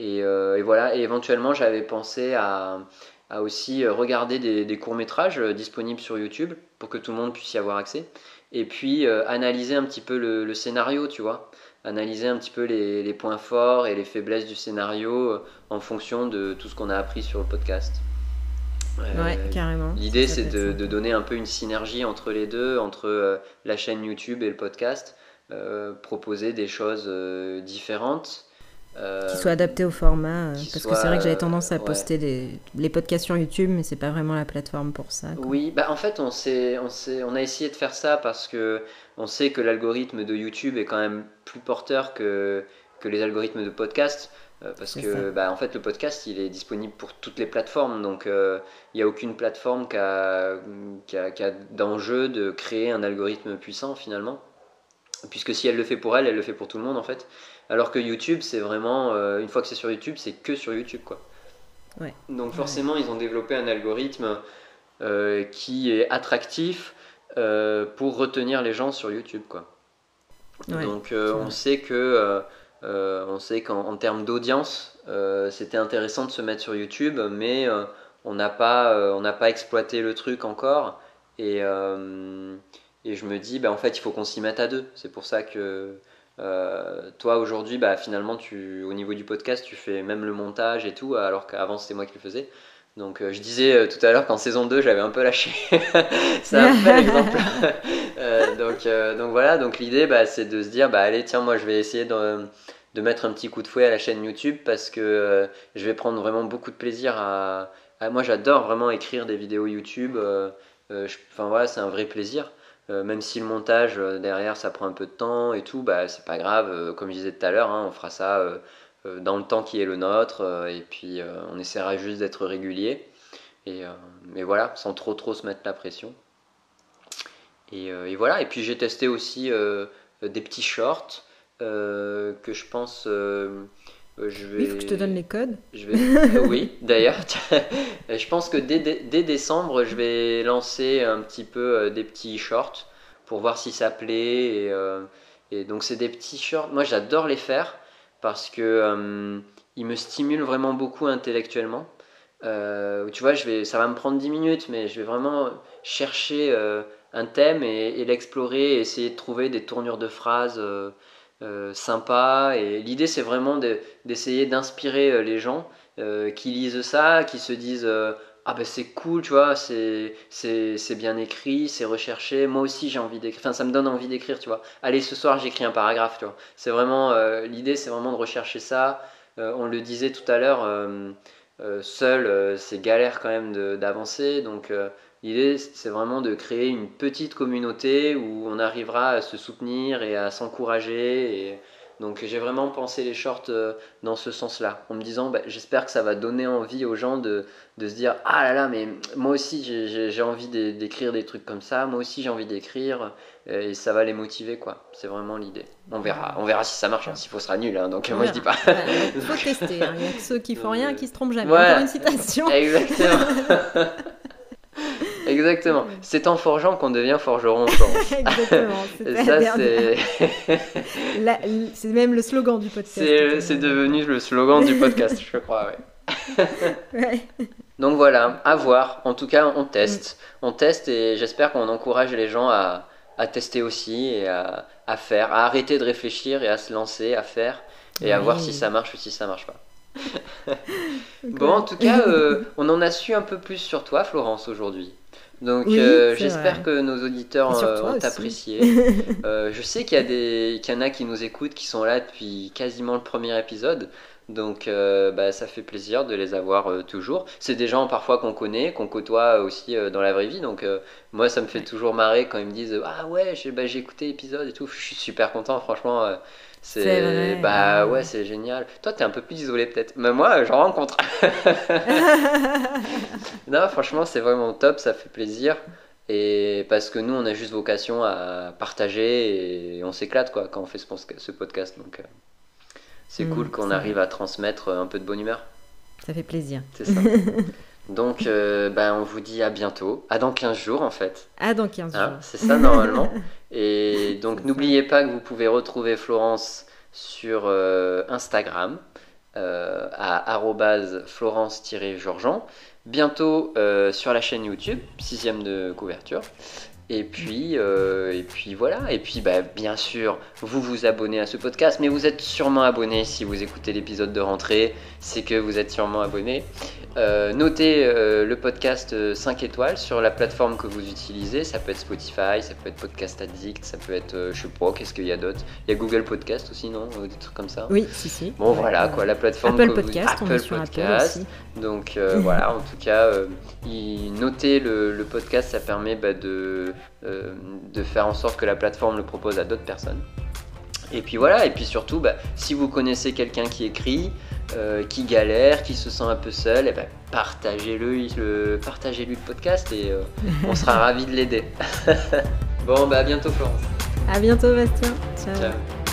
Euh, et, voilà, et éventuellement j'avais pensé à, aussi regarder des, courts-métrages euh, disponibles sur YouTube pour que tout le monde puisse y avoir accès. Et puis euh, analyser un petit peu le, scénario, tu vois. Analyser un petit peu les, points forts et les faiblesses du scénario en fonction de tout ce qu'on a appris sur le podcast. ouais, carrément. L'idée, c'est de, donner un peu une synergie entre les deux, entre la chaîne YouTube et le podcast. proposer des choses différentes euh, qui soit adapté au format. Euh, parce que c'est vrai que j'avais tendance à poster les, podcasts sur YouTube, mais c'est pas vraiment la plateforme pour ça. Oui, bah en fait, on, on, on a essayé de faire ça parce que on sait que l'algorithme de YouTube est quand même plus porteur que, que les algorithmes de podcast. Euh, parce que bah, en fait, le podcast il est disponible pour toutes les plateformes. Donc il n'y a aucune plateforme qui a, qui a, qui a d'enjeu de créer un algorithme puissant finalement. Puisque si elle le fait pour elle, elle le fait pour tout le monde en fait. Alors que YouTube, c'est vraiment, euh, une fois que c'est sur YouTube, c'est que sur YouTube. quoi. Donc forcément, ils ont développé un algorithme euh, qui est attractif euh, pour retenir les gens sur YouTube. quoi. Donc on sait que... on sait qu'en termes d'audience, c'était intéressant de se mettre sur YouTube, mais on n'a pas, on pas exploité le truc encore. Et, et je me dis, bah, en fait, il faut qu'on s'y mette à deux. C'est pour ça que euh, toi aujourd'hui, bah, finalement, tu, au niveau du podcast, tu fais même le montage et tout, alors qu'avant c'était moi qui le faisais. Donc euh, je disais euh, tout à l'heure qu'en saison 2 j'avais un peu lâché. c'est un bel exemple. donc, donc voilà, donc l'idée bah, c'est de se dire bah allez tiens moi je vais essayer de, de, mettre un petit coup de fouet à la chaîne YouTube parce que je vais prendre vraiment beaucoup de plaisir à... moi j'adore vraiment écrire des vidéos YouTube. Enfin voilà c'est un vrai plaisir. Euh, même si le montage euh, derrière ça prend un peu de temps et tout, bah, c'est pas grave. Euh, comme je disais tout à l'heure, hein, on fera ça dans le temps qui est le nôtre et puis on essaiera juste d'être régulier. Et, voilà, sans trop trop se mettre la pression. Et, voilà, et puis j'ai testé aussi des petits shorts que je pense euh, je vais... Oui, faut que je te donne les codes. Je vais... Euh, oui, d'ailleurs, je pense que dès, dès, décembre, je vais lancer un petit peu euh, des petits shorts pour voir si ça plaît. Et, et donc, c'est des petits shorts. Moi, j'adore les faire parce que ils me stimulent vraiment beaucoup intellectuellement. tu vois, je vais, ça va me prendre 10 minutes, mais je vais vraiment chercher un thème et, et l'explorer, essayer de trouver des tournures de phrases euh, sympa. Et l'idée, c'est vraiment d'essayer d'inspirer euh, les gens euh, qui lisent ça, qui se disent ah ben c'est cool, tu vois, c'est bien écrit, c'est recherché. Moi aussi j'ai envie d'écrire. Enfin, ça me donne envie d'écrire, tu vois. Allez, ce soir j'écris un paragraphe, tu vois. C'est vraiment l'idée, c'est vraiment de rechercher ça. on le disait tout à l'heure, seul c'est galère quand même d'avancer. Donc L'idée, c'est vraiment de créer une petite communauté où on arrivera à se soutenir et à s'encourager. Et donc j'ai vraiment pensé les shorts euh, dans ce sens-là, en me disant bah, j'espère que ça va donner envie aux gens de, de, se dire ah là là mais moi aussi j'ai envie d'écrire des trucs comme ça, moi aussi j'ai envie d'écrire et ça va les motiver quoi. C'est vraiment l'idée. On verra, on verra si ça marche. Hein. S'il faut, sera nul. Hein, donc moi je dis pas. Il faut tester. Hein. Il y a que ceux qui font rien qui se trompent jamais. Encore une citation. Exactement. Exactement. C'est en forgeant qu'on devient forgeron. Exactement. c'est même le slogan du podcast. C'est devenu le slogan du podcast, je crois, ouais. Donc voilà, à voir. En tout cas, on teste. Mm. On teste et j'espère qu'on encourage les gens à, à, tester aussi et à, à, faire, à arrêter de réfléchir et à se lancer, à faire et à voir si ça marche ou si ça marche pas. bon, en tout cas, euh, on en a su un peu plus sur toi, Florence, aujourd'hui. Donc euh, j'espère que nos auditeurs euh, ont apprécié. Euh, je sais qu'il y, a des... y en a qui nous écoutent, qui sont là depuis quasiment le premier épisode. Donc bah, ça fait plaisir de les avoir toujours. C'est des gens parfois qu'on connaît, qu'on côtoie aussi dans la vraie vie. Donc moi ça me fait toujours marrer quand ils me disent Ah ouais, j'ai bah, j'ai écouté l'épisode et tout. Je suis super content, franchement. C'est bah ouais. c'est génial. Toi t'es un peu plus isolé peut-être. Mais moi j'en rencontre. non, franchement c'est vraiment top, ça fait plaisir. Et parce que nous on a juste vocation à partager et on s'éclate quoi quand on fait ce, podcast. Donc euh, c'est Mm, cool qu'on arrive à transmettre un peu de bonne humeur. Ça fait plaisir. C'est ça. Donc, euh, ben, on vous dit à bientôt. À dans 15 jours, en fait. Ah, dans 15 Hein, jours. c'est ça, normalement. Et donc, n'oubliez pas que vous pouvez retrouver Florence sur euh, Instagram, euh, à florence-georgean. Bientôt euh, sur la chaîne YouTube, sixième de couverture. Et puis, euh, et puis voilà. Et puis, bah, bien sûr, vous vous abonnez à ce podcast, mais vous êtes sûrement abonné si vous écoutez l'épisode de rentrée, c'est que vous êtes sûrement abonné. Euh, notez euh, le podcast euh, 5 étoiles sur la plateforme que vous utilisez. Ça peut être Spotify, ça peut être Podcast Addict, ça peut être, euh, je sais pas, qu'est-ce qu'il y a d'autre? Il y a Google Podcast aussi, non? Des trucs comme ça? Oui, si, si. Bon, Ouais, voilà, euh, quoi, la plateforme Apple que vous- Podcast, on est sur Podcast. Apple aussi. Donc euh, voilà, en tout cas, euh, noter le, le podcast, ça permet bah, de, euh, de faire en sorte que la plateforme le propose à d'autres personnes. Et puis voilà, et puis surtout, bah, si vous connaissez quelqu'un qui écrit, euh, qui galère, qui se sent un peu seul, et ben partagez-le, le, partagez-lui le podcast et euh, on sera ravis de l'aider. bon, bah à bientôt Florence. À bientôt, Bastien. Ciao. Ciao.